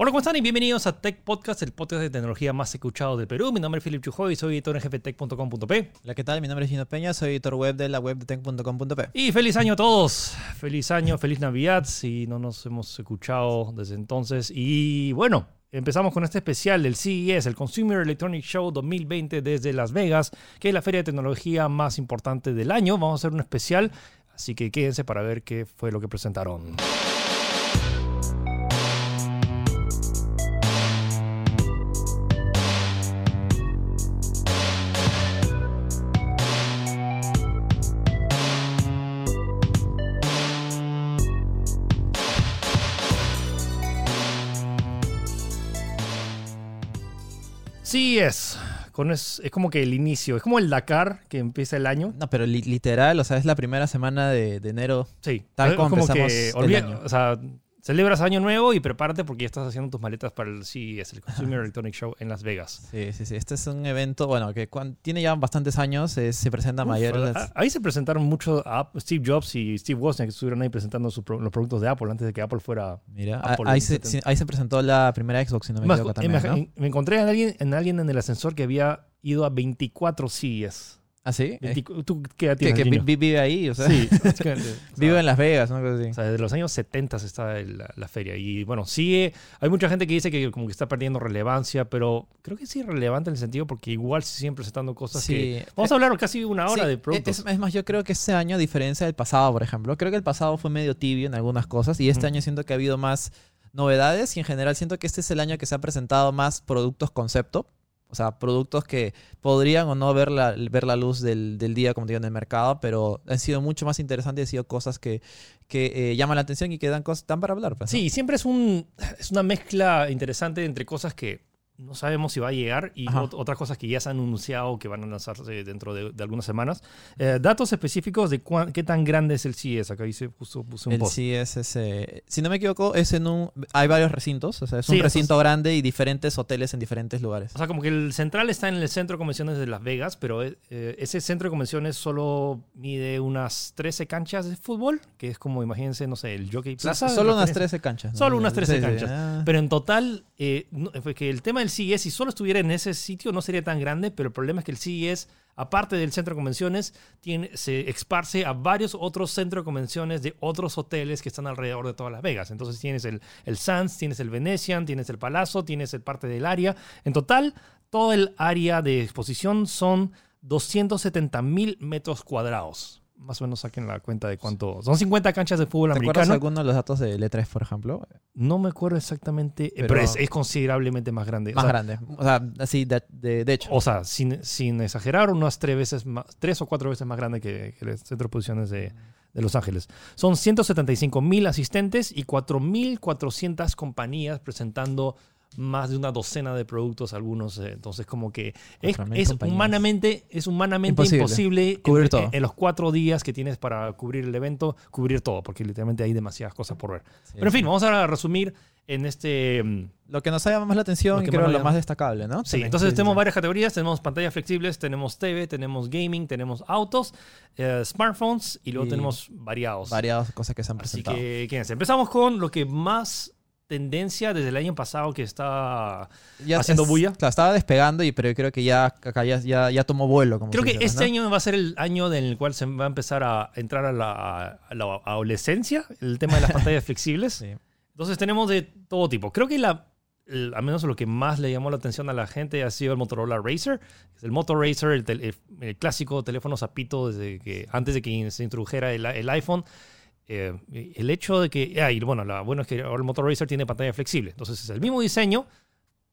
Hola, ¿cómo están? Y bienvenidos a Tech Podcast, el podcast de tecnología más escuchado del Perú. Mi nombre es Philip Chujoy y soy editor en gftech.com.p. Hola, ¿qué tal? Mi nombre es Gino Peña, soy editor web de la web de tech.com.p. Y feliz año a todos. Feliz año, feliz Navidad, si no nos hemos escuchado desde entonces. Y bueno, empezamos con este especial del CES, el Consumer Electronic Show 2020 desde Las Vegas, que es la feria de tecnología más importante del año. Vamos a hacer un especial, así que quédense para ver qué fue lo que presentaron. Sí es. Con es, es como que el inicio, es como el Dakar que empieza el año. No, pero li- literal, o sea, es la primera semana de, de enero. Sí, Tal es como que empezamos el año. o sea, celebras año nuevo y prepárate porque ya estás haciendo tus maletas para el CES, el Consumer Electronic Show en Las Vegas. Sí, sí, sí. Este es un evento, bueno, que tiene ya bastantes años, eh, se presenta Uf, mayor. a- ahí se presentaron mucho a App- Steve Jobs y Steve Wozniak que estuvieron ahí presentando los productos de Apple antes de que Apple fuera. Mira, Apple ahí en se, 70. sí, ahí se presentó la primera Xbox, si no me equivoco eh, también, me, ¿no? me encontré alguien, en alguien en el ascensor que había ido a 24 CES. ¿Ah, sí? Eh, 20 ¿Tú qué edad que tienes, que vi- Gino? vi- vive ahí, o sea, Sí, básicamente. O sea, vive en Las Vegas, ¿no? Cosa así. O sea, desde los años 70 está el- la, la feria. Y bueno, sigue. Hay mucha gente que dice que como que está perdiendo relevancia, pero creo que sí es relevante en el sentido porque igual se siguen presentando cosas que. Sí. Vamos a hablar casi una hora Sí, de productos. Es, es más, yo creo que este año, a diferencia del pasado, por ejemplo, creo que el pasado fue medio tibio en algunas cosas y este Ujú. año siento que ha habido más novedades y en general siento que este es el año que se ha presentado más productos concepto. O sea, productos que podrían o no ver la, ver la luz del, del día, como digo, en el mercado, pero han sido mucho más interesantes y han sido cosas que, que eh, llaman la atención y que dan, cosas, dan para hablar. pues. Sí, siempre es, un, es una mezcla interesante entre cosas que no sabemos si va a llegar y Ajá. otras cosas que ya se han anunciado que van a lanzarse dentro de, de algunas semanas. Eh, datos específicos de cuán- qué tan grande es el CES. Acá dice, justo puse un El post. CES es, eh, si no me equivoco, es en un... Hay varios recintos, o sea, es un recinto grande y diferentes hoteles en diferentes lugares. O sea, como que el central está en el centro de convenciones de Las Vegas, pero eh, ese centro de convenciones solo mide unas 13 canchas de fútbol, que es como, imagínense, no sé, el Jockey Plaza. Solo unas referencia. 13 canchas. ¿no? Solo unas 13 Sí, sí, canchas. ah. Pero en total, eh, no- fue que el tema del CES, si solo estuviera en ese sitio, no sería tan grande, pero el problema es que el CES, aparte del centro de convenciones, se esparce a varios otros centros de convenciones de otros hoteles que están alrededor de todas Las Vegas. Entonces tienes el, el Sands, tienes el Venetian, tienes el Palazzo, tienes el parte del área. En total, todo el área de exposición son 270 mil metros cuadrados. Más o menos saquen la cuenta de cuánto. Son 50 canchas de fútbol ¿Te americano. alguno de los datos de E3, por ejemplo? No me acuerdo exactamente, eh, pero, Pero- es, es considerablemente más grande. Más o sea, grande. O sea, así, de, de, de hecho. O sea, sin, sin exagerar, unas tres veces más, tres o cuatro veces más grande que, que el centro de posiciones de, de Los Ángeles. Son 175 mil asistentes y 4.400 compañías presentando más de una docena de productos, algunos. eh, Entonces, como que es, 4.000 es humanamente, es humanamente Imposible. imposible, Cubrir en, todo. en- en los cuatro días que tienes para cubrir el evento, cubrir todo, porque literalmente hay demasiadas cosas por ver. Sí, Pero en fin, sí. vamos a resumir en este... mm, Lo que nos llama más la Lo atención que y creo más lo más destacable, ¿no? Sí, También. entonces Sí, tenemos sí. varias categorías. Tenemos pantallas flexibles, tenemos TV, tenemos gaming, tenemos autos, eh, smartphones y luego Y tenemos variados. Variadas cosas que se han Así presentado. que, quédense. Empezamos con lo que más tendencia desde el año pasado que está... Ya haciendo es- bulla. Claro, estaba despegando, y, pero creo que ya acá ya, ya, ya tomó vuelo. Como Creo que dice, este ¿no? año va a ser el año en el cual se va a empezar a entrar a la, a la adolescencia, el tema de las pantallas flexibles. Sí. Entonces tenemos de todo tipo. Creo que la, el- al menos lo que más le llamó la atención a la gente ha sido el Motorola Racer. El Moto Racer, el, tel- el- el clásico teléfono zapito desde que, antes de que se introdujera el iPhone. Eh, el hecho de que, ah, y bueno, lo bueno es que ahora el Moto Racer tiene pantalla flexible. Entonces es el mismo diseño,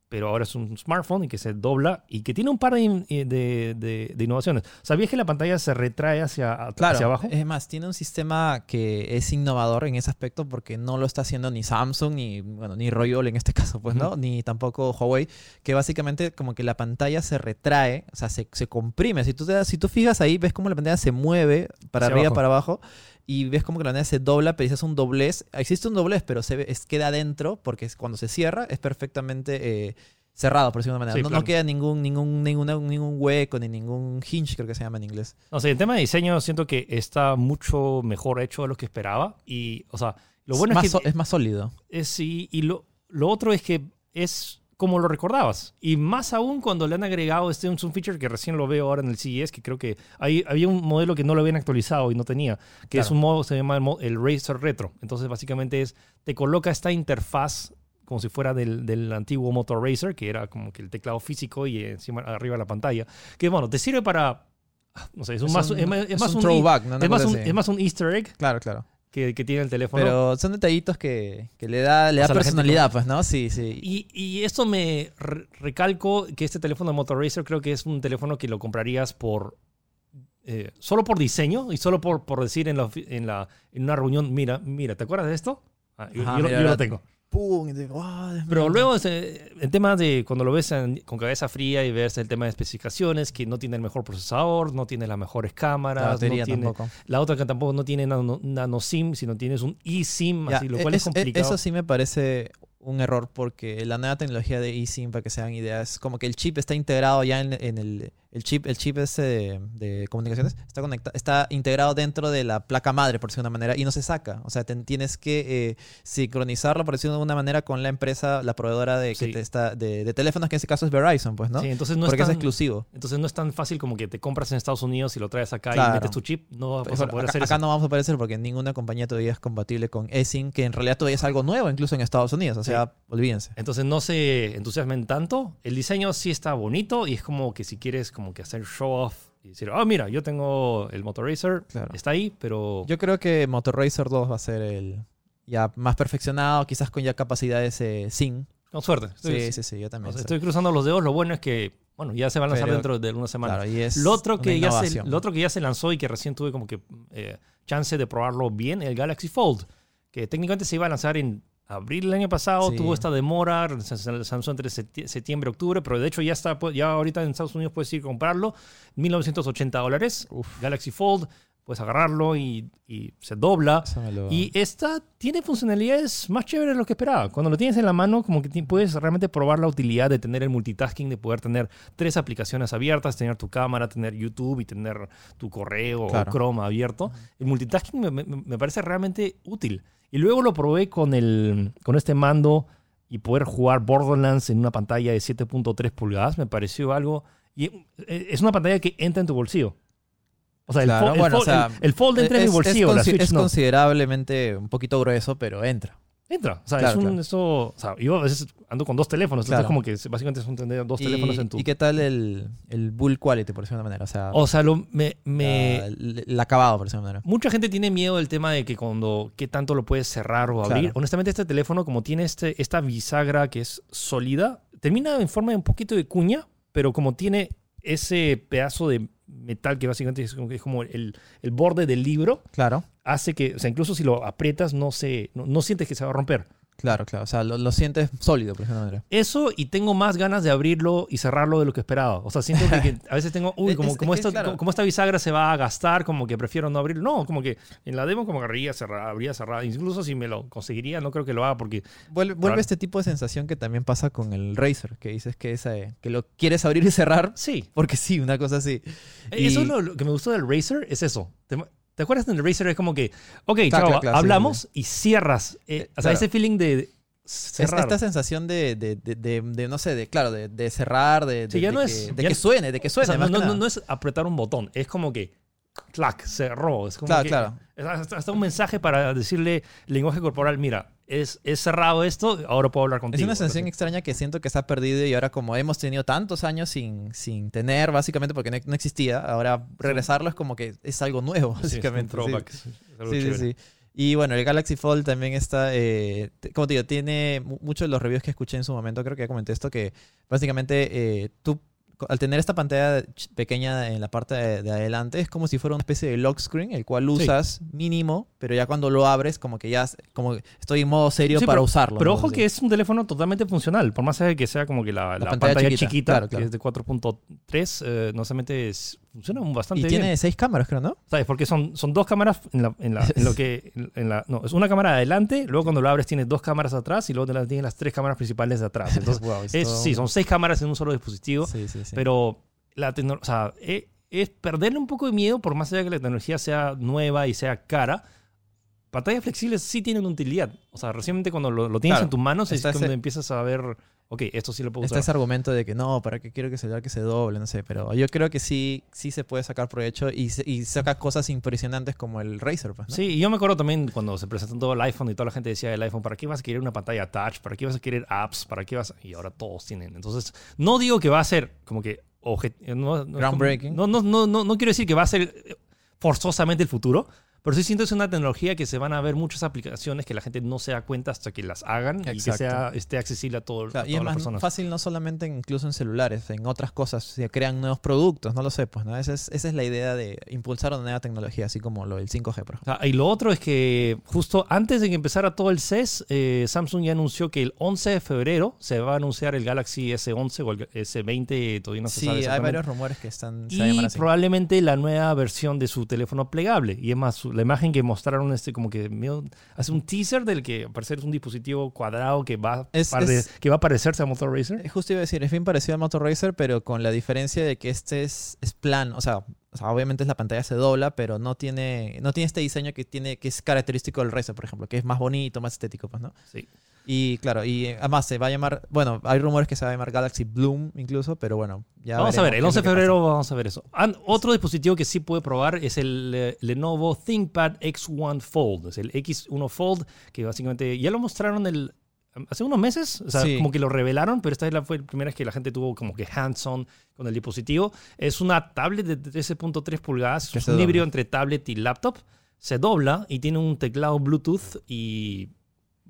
pero ahora es un smartphone y que se dobla y que tiene un par de, eh, de- de- de innovaciones. ¿Sabías que la pantalla se retrae hacia, Claro, hacia abajo? es más, tiene un sistema que es innovador en ese aspecto porque no lo está haciendo ni Samsung ni, bueno, ni Royol en este caso, pues, ¿no? Ujú. Ni tampoco Huawei, que básicamente como que la pantalla se retrae, o sea, se, se comprime. Si tú, te si tú fijas ahí, ves cómo la pantalla se mueve para Hacia arriba, abajo. para abajo, y ves como que la pantalla se dobla, pero dices un doblez. Existe un doblez, pero se ve- es, queda adentro porque es- cuando se cierra es perfectamente... eh, cerrado, por decirlo de una manera. Sí, no, claro. no queda ningún, ningún, ninguna- ningún hueco ni ningún hinge, creo que se llama en inglés. No sé, el tema de diseño siento que está mucho mejor hecho de lo que esperaba. Y, o sea, lo bueno es que so- es más sólido. es sí, y lo, lo otro es que es como lo recordabas. Y más aún cuando le han agregado este un feature que recién lo veo ahora en el CES, que creo que hay, había un modelo que no lo habían actualizado y no tenía, que es un modo, se llama el, Razer Retro. Entonces básicamente es, te coloca esta interfaz como si fuera del, del antiguo Motor Racer, que era como que el teclado físico y encima arriba la pantalla. Que bueno, te sirve para... No sé, es, un más, es más- es es más un un, throwback, ¿no? Más un- es más un easter egg Claro, claro. Que, que tiene el teléfono. Pero son detallitos que, que le da, le O da sea, personalidad, pues, ¿no? Sí, sí. Y, y esto me re- recalco que este teléfono de Motor Racer creo que es un teléfono que lo comprarías por eh, solo por diseño y solo por, por decir en, la, en, la, en una reunión, mira, mira, ¿te acuerdas de esto? Ah, yo, Ajá, yo lo- mira, yo lo ahora- tengo. ¡Pum! Y te digo, "Ah, Pero mío". luego, este, en temas de cuando lo ves en- con cabeza fría y ves el tema de especificaciones, que no tiene el mejor procesador, no tiene las mejores cámaras, la batería no tiene, tampoco. la otra que tampoco no tiene nano, nano SIM, sino tienes un eSIM, Ya, así, lo e- cual es, es- e- complicado. Eso sí me parece un error porque la nueva tecnología de eSIM, para que se hagan ideas, como que el chip está integrado ya en, en el, el chip, el chip ese de, de comunicaciones, está, conecta, está integrado dentro de la placa madre, por decirlo de una manera, y no se saca. O sea, te- tienes que eh, sincronizarlo, por decirlo de alguna manera, con la empresa, la proveedora de, que te está, de, de teléfonos, que en este caso es Verizon, pues, ¿no? Sí, entonces no porque es es tan- exclusivo. Entonces no es tan fácil como que te compras en Estados Unidos y lo traes acá Claro. y metes tu chip. No vas a poder acá, hacer acá no vamos a aparecer porque ninguna compañía todavía es compatible con eSIM, que en realidad todavía es algo nuevo, incluso en Estados Unidos. O sea, olvídense. Entonces no se entusiasmen tanto. El diseño sí está bonito y es como que si quieres como que hacer show off y decir, ah, mira, yo tengo el Motor Racer, Claro. está ahí, pero Yo creo que Motor Racer 2 va a ser el ya más perfeccionado, quizás con ya capacidades eh, SIM. con suerte. Estoy, Sí, sí, sí, yo o también. sea, estoy- cruzando los dedos. Lo bueno es que, bueno, ya se va a lanzar Pero- dentro de una semana. Claro, y es Lo otro, que ya se, lo otro que ya se lanzó y que recién tuve como que eh, chance de probarlo bien, el Galaxy Fold, que técnicamente se iba a lanzar en abril del año pasado, Sí. tuvo esta demora, lanzó entre septi- septiembre y octubre, pero de hecho ya está, pu- ya ahorita en Estados Unidos puedes ir a comprarlo, 1980 dólares. Galaxy Fold, puedes agarrarlo y, y se dobla. Lo- Y esta tiene funcionalidades más chéveres de lo que esperaba. Cuando lo tienes en la mano, como que puedes realmente probar la utilidad de tener el multitasking, de poder tener tres aplicaciones abiertas, tener tu cámara, tener YouTube y tener tu correo Claro. o Chrome abierto. El multitasking me, me- me parece realmente útil. Y luego lo probé con, el, con este mando y poder jugar Borderlands en una pantalla de 7.3 pulgadas. Me pareció algo... Y eh, es una pantalla que entra en tu bolsillo. O sea, el, Claro, fo- el bueno, fo- o sea, el- el fold entra en mi bolsillo, es la consi- Switch es no. considerablemente un poquito grueso, pero entra. Entra. O sea, Claro, es un, claro. eso, o sea, yo a veces ando con dos teléfonos. Claro. Entonces, como que básicamente es un tener dos teléfonos en tu. ¿Y qué tal el, el bull quality, por decirlo de una manera? O sea, O sea, lo- me, me- la- el, acabado, por decirlo de una manera. mucha gente tiene miedo del tema de que cuando qué tanto lo puedes cerrar o abrir. Claro. Honestamente, este teléfono, como tiene este, esta bisagra que es sólida, termina en forma de un poquito de cuña, pero como tiene ese pedazo de metal que básicamente es como, es como el, el borde del libro, Claro. hace que, o sea, incluso si lo aprietas, no, se, no, no sientes que se va a romper. Claro, claro. O sea, lo, lo sientes sólido, por manera. Eso y tengo más ganas de abrirlo y cerrarlo de lo que esperaba. O sea, siento que, que a veces tengo, uy, como, es como, que, claro. como- esta bisagra se va a gastar, como que prefiero no abrirlo. No, como que en la demo como agarraría, cerrar, abría, cerrar. Incluso si me lo conseguiría, no creo que lo haga porque... Vuelve, este tipo de sensación que también pasa con el Razer, que dices que, es, eh, que lo quieres abrir y cerrar Sí. porque sí, una cosa así. Y- Eso es lo, lo que me gustó del Razer, es eso. ¿Te, te acuerdas del Razer? Es como que, ok, Claro, sí, hablamos y cierras. Eh, Eh, o sea, claro. ese feeling de Es esta sensación de, de, de, de- no sé, de claro, de, cerrar, de, Sí, ya de no que, es- ya que no- suene, de que O suene. sea, no, más que no- nada. no- no es apretar un botón, es como que, clac, cerró. Es como Claro, que- claro. Hasta un mensaje para decirle lenguaje corporal, mira, es, es cerrado esto, ahora puedo hablar contigo. Es una sensación extraña que siento que se ha perdido y ahora como hemos tenido tantos años sin, sin tener, básicamente porque no, no existía, ahora regresarlo es como que es algo nuevo, Sí, es básicamente. sí. es algo Sí, sí, chévere. sí. Y bueno, el Galaxy Fold también está, eh, como te digo, tiene mu- muchos de los reviews que escuché en su momento, creo que ya comenté esto, que básicamente eh, tú, al tener esta pantalla pequeña en la parte de, de adelante, es como si fuera una especie de lock screen, el cual usas mínimo, pero ya cuando lo abres, como que ya, como estoy en modo serio Sí, para pero- usarlo. Pero ¿no? ojo que es un teléfono totalmente funcional, por más que sea como que la, la pantalla pantalla, chiquita, chiquita, claro, que es de 4.3, eh, no solamente es- funciona bastante Y bien. tiene seis cámaras, creo, ¿no? ¿Sabes? Porque son, son dos cámaras en, la, en, la- en lo que. En la, no, es una cámara adelante, luego cuando lo abres tienes dos cámaras atrás y luego tienes las tres cámaras principales de atrás. Entonces, Wow, es es- todo sí, son seis cámaras en un solo dispositivo, Sí, sí, sí. pero la tecno- o sea, e- es perderle un poco de miedo, por más allá que la tecnología sea nueva y sea cara, pantallas flexibles sí tienen utilidad. O sea, recientemente cuando lo, lo tienes Claro, en tus manos es cuando ese- empiezas a ver, ok, esto sí lo puedo Está usar. ese argumento de que no, ¿para qué quiero que el celular que se doble? No sé, pero yo creo que sí, sí se puede sacar provecho y, y saca cosas impresionantes como el Razer, pues, ¿no? Sí, y yo me acuerdo también cuando se presentó todo el iPhone y toda la gente decía el iPhone, ¿para qué vas a querer una pantalla touch? ¿Para qué vas a querer apps? ¿Para qué vas a-?" Y ahora todos tienen. Entonces, no digo que va a ser como que... obje- No, no, Groundbreaking. No, no, no, no, no quiero decir que va a ser eh, forzosamente el futuro, pero sí siento que es una tecnología que se van a ver muchas aplicaciones que la gente no se da cuenta hasta que las hagan y que sea, esté accesible a, todo, O sea, a y es las más personas. fácil no solamente en- incluso en celulares, en otras cosas, se crean nuevos productos, no lo sé, pues, ¿no? Esa es, esa es la idea de impulsar una nueva tecnología, así como lo del 5G, por ejemplo. Sea, y lo otro es que justo antes de que empezara todo el CES, eh, Samsung ya anunció que el 11 de febrero se va a anunciar el Galaxy S11 o el S20, todavía no se sí, sabe hay exactamente. varios rumores que están, se Y así. probablemente la nueva versión de su teléfono plegable. Y es más, su- la imagen que mostraron este como que medio- hace un teaser del que parecer es un dispositivo cuadrado que va, a Es- pare- es- que va a parecerse a Motor Racer. Eh, Justo iba a decir, es bien parecido al Motor Racer, pero con la diferencia de que este es, es plano. O sea, o sea, obviamente la pantalla se dobla, pero no tiene, no tiene este diseño que tiene, que es característico del Racer, por ejemplo, que es más bonito, más estético, pues, ¿no? Sí. Y claro, y eh, además se va a llamar, bueno, hay rumores que se va a llamar Galaxy Bloom incluso, pero bueno, ya vamos a ver, el qué es 11 lo de pasa. febrero vamos a ver eso. An- otro dispositivo que sí puede probar es el eh, Lenovo ThinkPad X1 Fold. Es el X1 Fold, que básicamente ya lo mostraron el, hace unos meses. O sea, Sí. como que lo revelaron, pero esta es la, fue la primera vez que la gente tuvo como que hands-on con el dispositivo. Es una tablet de 13.3 pulgadas. Que Es un híbrido entre tablet y laptop. Se dobla y tiene un teclado Bluetooth y...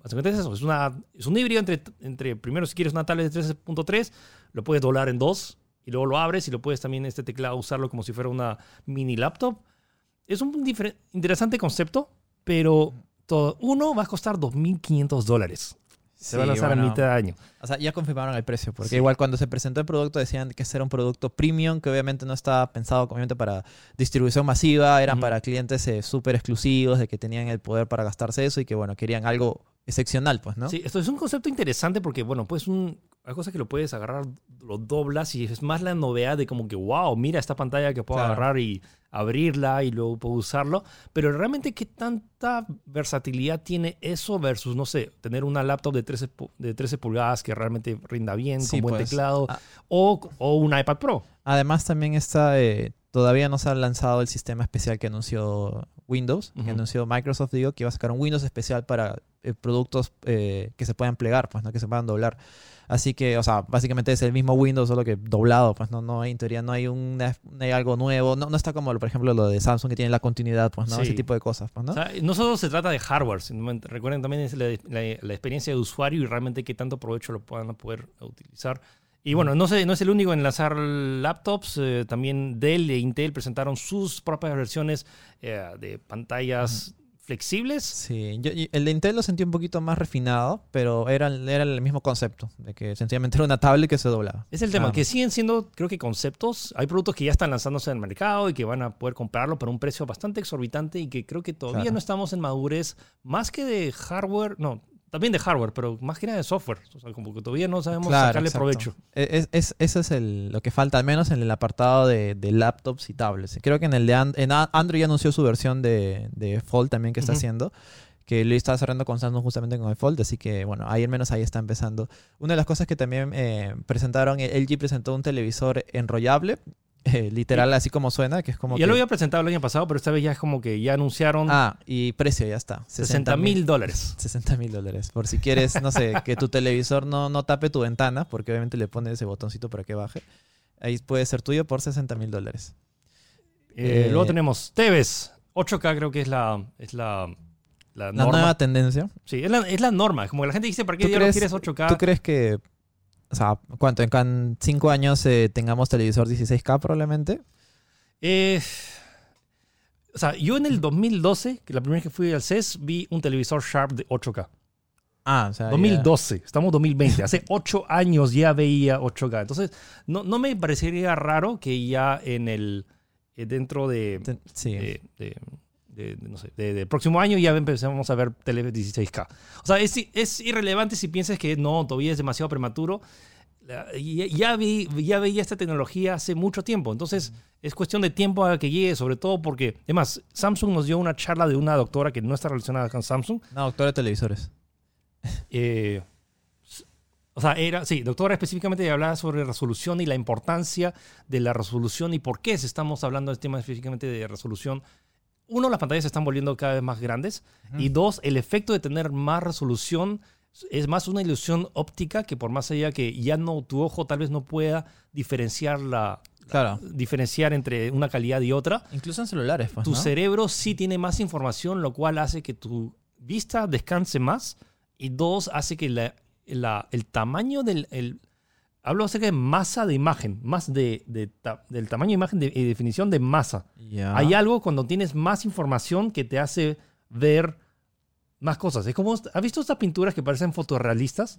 Básicamente es eso, es, una, es un híbrido entre, entre, primero si quieres una tablet de 13.3, lo puedes doblar en dos y luego lo abres y lo puedes también este teclado usarlo como si fuera una mini laptop. Es un interesante concepto, pero todo, uno va a costar 2.500 dólares. Se va a Sí, lanzar bueno, a mitad de año. O sea, ya confirmaron el precio, porque Sí. igual cuando se presentó el producto decían que era un producto premium, que obviamente no estaba pensado obviamente para distribución masiva, eran para clientes eh, súper exclusivos, de que tenían el poder para gastarse eso y que bueno, querían algo excepcional, pues, ¿no? Sí, esto es un concepto interesante porque, bueno, pues un, hay cosas que lo puedes agarrar, lo doblas y es más la novedad de como que, wow, mira esta pantalla que puedo Claro. agarrar y abrirla y luego puedo usarlo. Pero realmente, ¿qué tanta versatilidad tiene eso versus, no sé, tener una laptop de 13, pu- de 13 pulgadas que realmente rinda bien, Sí, con buen pues. teclado, Ah. o, o un iPad Pro? Además también está, eh, todavía no se ha lanzado el sistema especial que anunció Windows, que anunció Microsoft, digo, que iba a sacar un Windows especial para eh, productos eh, que se puedan plegar, pues, ¿no? Que se puedan doblar. Así que, o sea, básicamente es el mismo Windows, solo que doblado, pues no, no hay, en teoría no hay, una- no hay algo nuevo, no, no está como, por ejemplo, lo de Samsung que tiene la continuidad, pues, ¿no? Sí. Ese tipo de cosas, pues, ¿no? O sea, no solo se trata de hardware, sino, recuerden también es la, la- la experiencia de usuario y realmente qué tanto provecho lo puedan poder utilizar. Y bueno, no, sé, no es el único en lanzar laptops, eh, también Dell e Intel presentaron sus propias versiones eh, de pantallas flexibles. Sí, yo- y el de Intel lo sentí un poquito más refinado, pero era, era el mismo concepto, de que sencillamente era una tablet que se doblaba. Es el tema, que siguen siendo, creo que conceptos. Hay productos que ya están lanzándose en el mercado y que van a poder comprarlo por un precio bastante exorbitante y que creo que todavía Claro. no estamos en madurez, más que de hardware, no, también de hardware, pero más que nada de software. O sea, como que todavía no sabemos Claro, sacarle exacto. provecho. E- Es, es- eso es el- lo que falta, al menos en el apartado de, de laptops y tablets. Creo que en el de And- en Android ya anunció su versión de, de Fold también que está Ujú. haciendo, que lo está cerrando con Samsung justamente con el Fold, así que bueno, ahí al menos ahí está empezando. Una de las cosas que también eh, presentaron, LG presentó un televisor enrollable, eh, literal así como suena, que es como... ya que- lo había presentado el año pasado, pero esta vez ya es como que ya anunciaron Ah, y precio ya está. 60 mil dólares. 60 mil dólares. Por si quieres, no sé, que tu televisor no, no tape tu ventana, porque obviamente le pones ese botoncito para que baje. Ahí puede ser tuyo por 60 mil dólares. Eh, Eh, luego tenemos TVs. 8K creo que es la, es la, la La norma. nueva tendencia. Sí, es la, es la norma. Como que la gente dice, ¿para qué ¿Tú diablos quieres 8K? ¿Tú crees que, o sea, cuánto, en can- cinco años eh, tengamos televisor 16K probablemente? Eh, o sea, yo en el 2012, que la primera vez que fui al CES, vi un televisor Sharp de 8K. Ah, o sea, ya- 2012, estamos en 2020. Hace 8 años ya veía 8K. Entonces, no, no me parecería raro que ya en el. eh, dentro de. sí. de, de- de- no sé, de- del próximo año ya empezamos a ver tele 16K. O sea, es, es irrelevante si piensas que no, todavía es demasiado prematuro. ya, ya vi, ya veía esta tecnología hace mucho tiempo. Entonces, es cuestión de tiempo a que llegue, sobre todo porque, además, Samsung nos dio una charla de una doctora que no está relacionada con Samsung. No, doctor de televisores. Eh, o sea, era, sí, doctora específicamente hablaba sobre resolución y la importancia de la resolución y por qué estamos hablando de tema específicamente de resolución. Uno, las pantallas se están volviendo cada vez más grandes. Y dos, el efecto de tener más resolución es más una ilusión óptica que por más allá que ya no tu ojo tal vez no pueda diferenciar la Claro. diferenciar entre una calidad y otra, Incluso en celulares, pues, tu ¿no? cerebro sí tiene más información, lo cual hace que tu vista descanse más. Y dos, hace que la- la- el tamaño del... el- hablo acerca de masa de imagen, más de, de ta- del tamaño de imagen de, y definición de masa. Hay algo cuando tienes más información que te hace ver más cosas. Es como, ¿has visto estas pinturas que parecen fotorrealistas?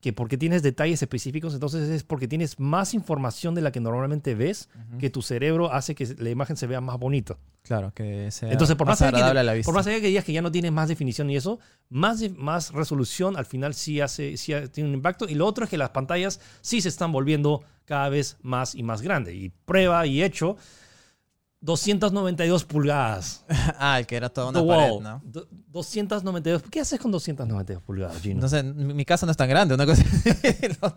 Que porque tienes detalles específicos, entonces es porque tienes más información de la que normalmente ves, que tu cerebro hace que la imagen se vea más bonita. Claro, que sea Entonces, por más, agradable que, a la vista. por más allá que digas que ya no tienes más definición y eso, más, más resolución al final sí, hace, sí tiene un impacto. Y lo otro es que las pantallas sí se están volviendo cada vez más y más grandes. Y prueba y hecho, 292 pulgadas. ah, el que era toda una The pared, wall. ¿no? Do- 292. ¿Qué haces con 292 pulgadas, Gino? No sé, mi, mi casa no es tan grande, una cosa no,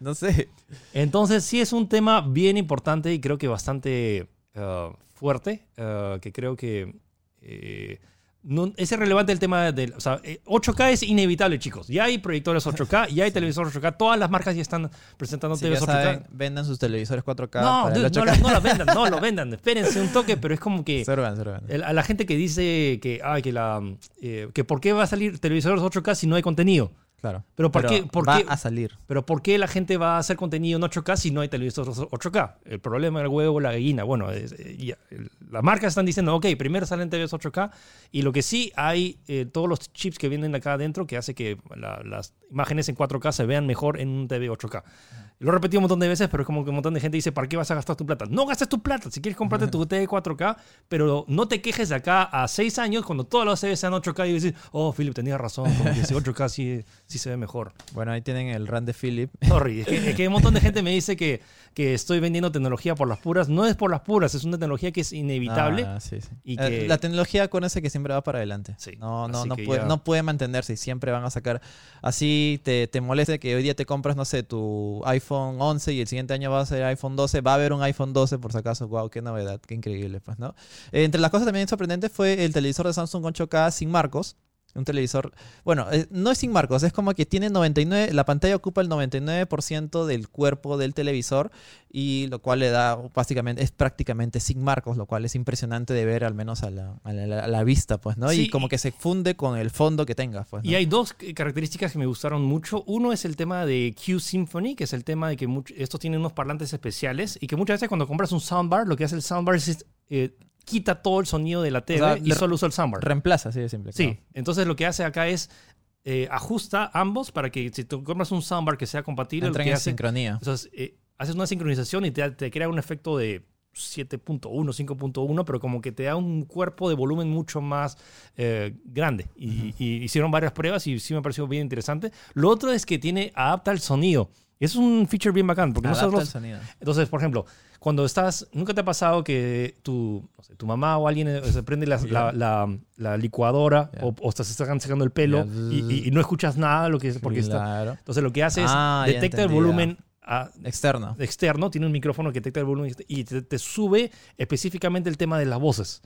no sé. Entonces sí es un tema bien importante y creo que bastante eh, fuerte, eh, que creo que eh, no- es irrelevante el tema del... O sea, eh, 8K es inevitable, chicos. Ya hay proyectores 8K, ya hay televisores 8K, todas las marcas ya están presentando ya TVs 8K. saben, vendan sus televisores 4K no, para el dude, 8K. no, no lo vendan, no lo vendan. Espérense un toque, pero es como que... El- a la gente que dice que, ay, que, la, eh, que por qué va a salir televisores 8K si no hay contenido. Claro. Pero ¿por qué- por va qué- a salir. Pero ¿por qué la gente va a hacer contenido en 8K si no hay televisores 8K? El problema del huevo, la gallina. Bueno, eh, las marcas están diciendo, ok, primero salen TVs 8K y lo que sí hay, eh, todos los chips que vienen acá adentro que hace que la- las imágenes en 4K se vean mejor en un TV 8K. Lo he repetido un montón de veces, pero es como que un montón de gente dice, ¿para qué vas a gastar tu plata? No gastes tu plata. Si quieres comprarte tu TV 4K, pero no te quejes de acá a 6 años cuando todos los TVs sean 8K y dices, oh, Philip, tenías razón, como que si 8K sí, sí se ve mejor. Bueno, ahí tienen el run de Philip. Sorry, es que, es que un montón de gente me dice que, que estoy vendiendo tecnología por las puras. No es por las puras, es una tecnología que es inevitable. Ah, sí, sí. y Eh, que- La tecnología, acuérdense que siempre va para adelante. No, no, no, puede, ya- no puede mantenerse y siempre van a sacar. Así te, te molesta que hoy día te compras, no sé, tu iPhone 11 y el siguiente año va a ser iPhone 12. Va a haber un iPhone 12 por si acaso. Wow, qué novedad, qué increíble, pues, ¿no? Entre las cosas también sorprendentes fue el televisor de Samsung 8K sin marcos. Un televisor, bueno, eh, no es sin marcos, es como que tiene 99, la pantalla ocupa el 99% del cuerpo del televisor y lo cual le da básicamente, es prácticamente sin marcos, lo cual es impresionante de ver al menos a la, a la- a la vista, pues, ¿no? Sí, y como que se funde con el fondo que tengas, pues, ¿no? Y hay dos eh, características que me gustaron mucho. Uno es el tema de Q Symphony, que es el tema de que estos tienen unos parlantes especiales y que muchas veces cuando compras un soundbar, lo que hace el soundbar es eh, quita todo el sonido de la TV sea, y solo usa el soundbar. Reemplaza, así de simple. Sí, entonces lo que hace acá es eh, ajusta ambos para que si tú compras un soundbar que sea compatible, lo Entran que en hace sincronía. Entonces, eh, haces una sincronización y te, te crea un efecto de 7.1, 5.1, pero como que te da un cuerpo de volumen mucho más eh, grande. Y, y hicieron varias pruebas y sí me pareció bien interesante. Lo otro es que tiene, adapta el sonido. Es un feature bien bacán, porque Adapta nosotros... el sonido. Entonces, por ejemplo, cuando estás, ¿nunca te ha pasado que tu, no sé, tu mamá o alguien eh, se prende la, la, la- la licuadora Ya. o, o estás están sacando el pelo Ya. y, y- y no escuchas nada lo que es porque está... Claro. Entonces lo que hace es Ah, detecta el volumen a- Externo. externo, tiene un micrófono que detecta el volumen y te, te sube específicamente el tema de las voces.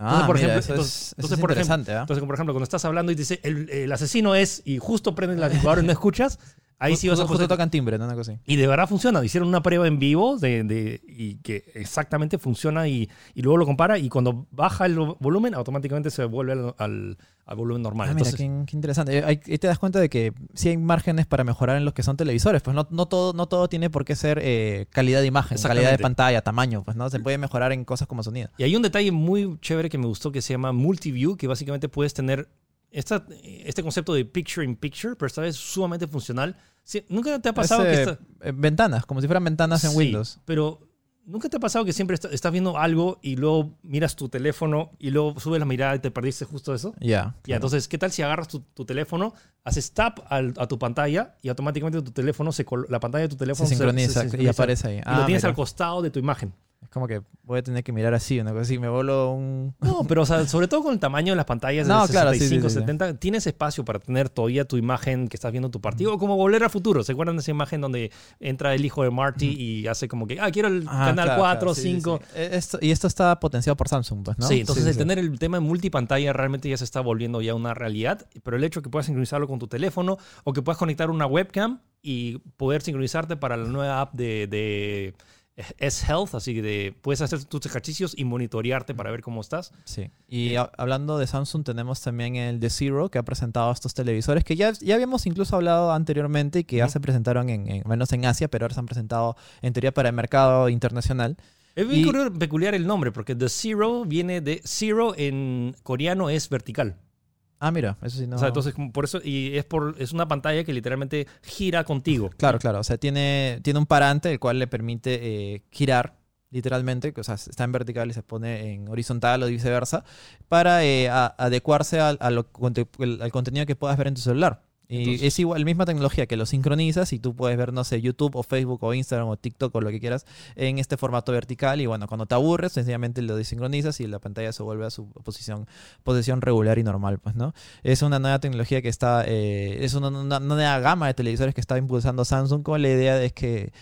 Ah, por mira, ejemplo, eso entonces- es, entonces, es por ejemplo, ¿ah? Entonces, por ejemplo, cuando estás hablando y te dice el, el asesino es y justo prendes la licuadora y no escuchas, ahí sí vas a justo, tocan timbre, ¿no? Una cosa así. Y de verdad funciona. Hicieron una prueba en vivo de, de- y que exactamente funciona y, y luego lo compara y cuando baja el volumen automáticamente se vuelve al, al- al volumen normal. Ah, mira, Entonces, qué, qué interesante. Eh, Ahí, te das cuenta de que sí hay márgenes para mejorar en los que son televisores. Pues no, no, todo, no todo tiene por qué ser eh, calidad de imagen, calidad de pantalla, tamaño. Pues no se puede mejorar en cosas como sonido. Y hay un detalle muy chévere que me gustó que se llama Multiview, que básicamente puedes tener esta, este concepto de picture in picture, pero esta vez sumamente funcional. Sí, ¿Nunca te ha pasado Es, que está- eh, ventanas, como si fueran ventanas en Sí, Windows. Pero ¿Nunca te ha pasado que siempre est- estás viendo algo y luego miras tu teléfono y luego subes la mirada y te perdiste justo eso? Ya. Ya, claro. entonces, ¿qué tal si agarras tu, tu teléfono, haces tap al- a tu pantalla y automáticamente tu teléfono se la pantalla de tu se teléfono sincroniza, y sincroniza aparece ahí. y Ah, lo tienes mira. al costado de tu imagen. Es como que voy a tener que mirar así, una cosa así. Me vuelo un. No, pero o sea, sobre todo con el tamaño de las pantallas de No, claro, sí, 65, sí, sí, sí. 70, tienes espacio para tener todavía tu imagen que estás viendo tu partido. O como Volver a Futuro. ¿Se acuerdan de esa imagen donde entra el hijo de Marty y hace como que, ah, quiero el Ah, canal claro, 4, claro, sí, sí, 5? sí. Eh, Esto, y esto está potenciado por Samsung, pues, ¿no? Sí, entonces el tener el tema de multipantalla realmente ya se está volviendo ya una realidad, pero el hecho de que puedas sincronizarlo con tu teléfono o que puedas conectar una webcam y poder sincronizarte para la nueva app de, de S-Health, así que de- puedes hacer tus ejercicios y monitorearte para ver cómo estás. Sí. Y ha- hablando de Samsung, tenemos también el de Zero, que ha presentado estos televisores que ya, ya habíamos incluso hablado anteriormente y que ya se presentaron en, en- menos en Asia, pero ahora se han presentado en teoría para el mercado internacional. Es bien Y- curioso- peculiar el nombre, porque The Zero viene de Zero en coreano es vertical. Ah, mira, eso sí no. O sea, entonces por eso y es por es una pantalla que literalmente gira contigo. Claro, claro. O sea, tiene, tiene un parante el cual le permite eh, girar, literalmente, o sea, está en vertical y se pone en horizontal o viceversa, para eh, a- adecuarse al, a lo al contenido que puedas ver en tu celular. Y Entonces- es igual, misma tecnología que lo sincronizas y tú puedes ver, no sé, YouTube o Facebook o Instagram o TikTok o lo que quieras en este formato vertical. Y bueno, cuando te aburres, sencillamente lo desincronizas y la pantalla se vuelve a su posición, posición regular y normal, pues, ¿no? Es una nueva tecnología que está, eh, es una, nueva gama de televisores que está impulsando Samsung con la idea de que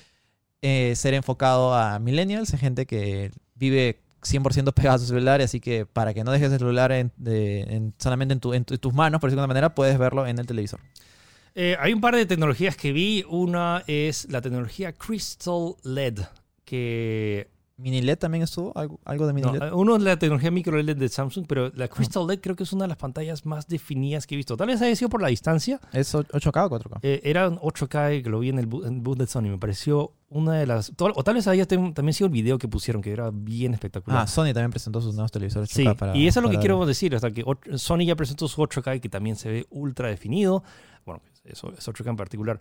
eh, ser enfocado a millennials, gente que vive 100% pegado a su celular, así que para que no dejes el celular solamente en, tu- tu- tus manos, por decirlo de una manera, puedes verlo en el televisor. Eh, hay un par de tecnologías que vi. Una es la tecnología Crystal LED, que ¿Mini LED también estuvo? ¿Algo, algo de mini no, LED? uno es la tecnología micro LED de Samsung, pero la Crystal LED creo que es una de las pantallas más definidas que he visto. Tal vez haya sido por la distancia. ¿Es o- 8K o 4K? Eh, era un 8K que lo vi en el, booth de Sony. Me pareció una de las. O tal vez haya también sido el video que pusieron, que era bien espectacular. Ah, Sony también presentó sus nuevos televisores 8K Sí, para- y eso es lo que quiero decir. Hasta que Sony ya presentó su 8K que también se ve ultra definido. Bueno, eso es 8K en particular.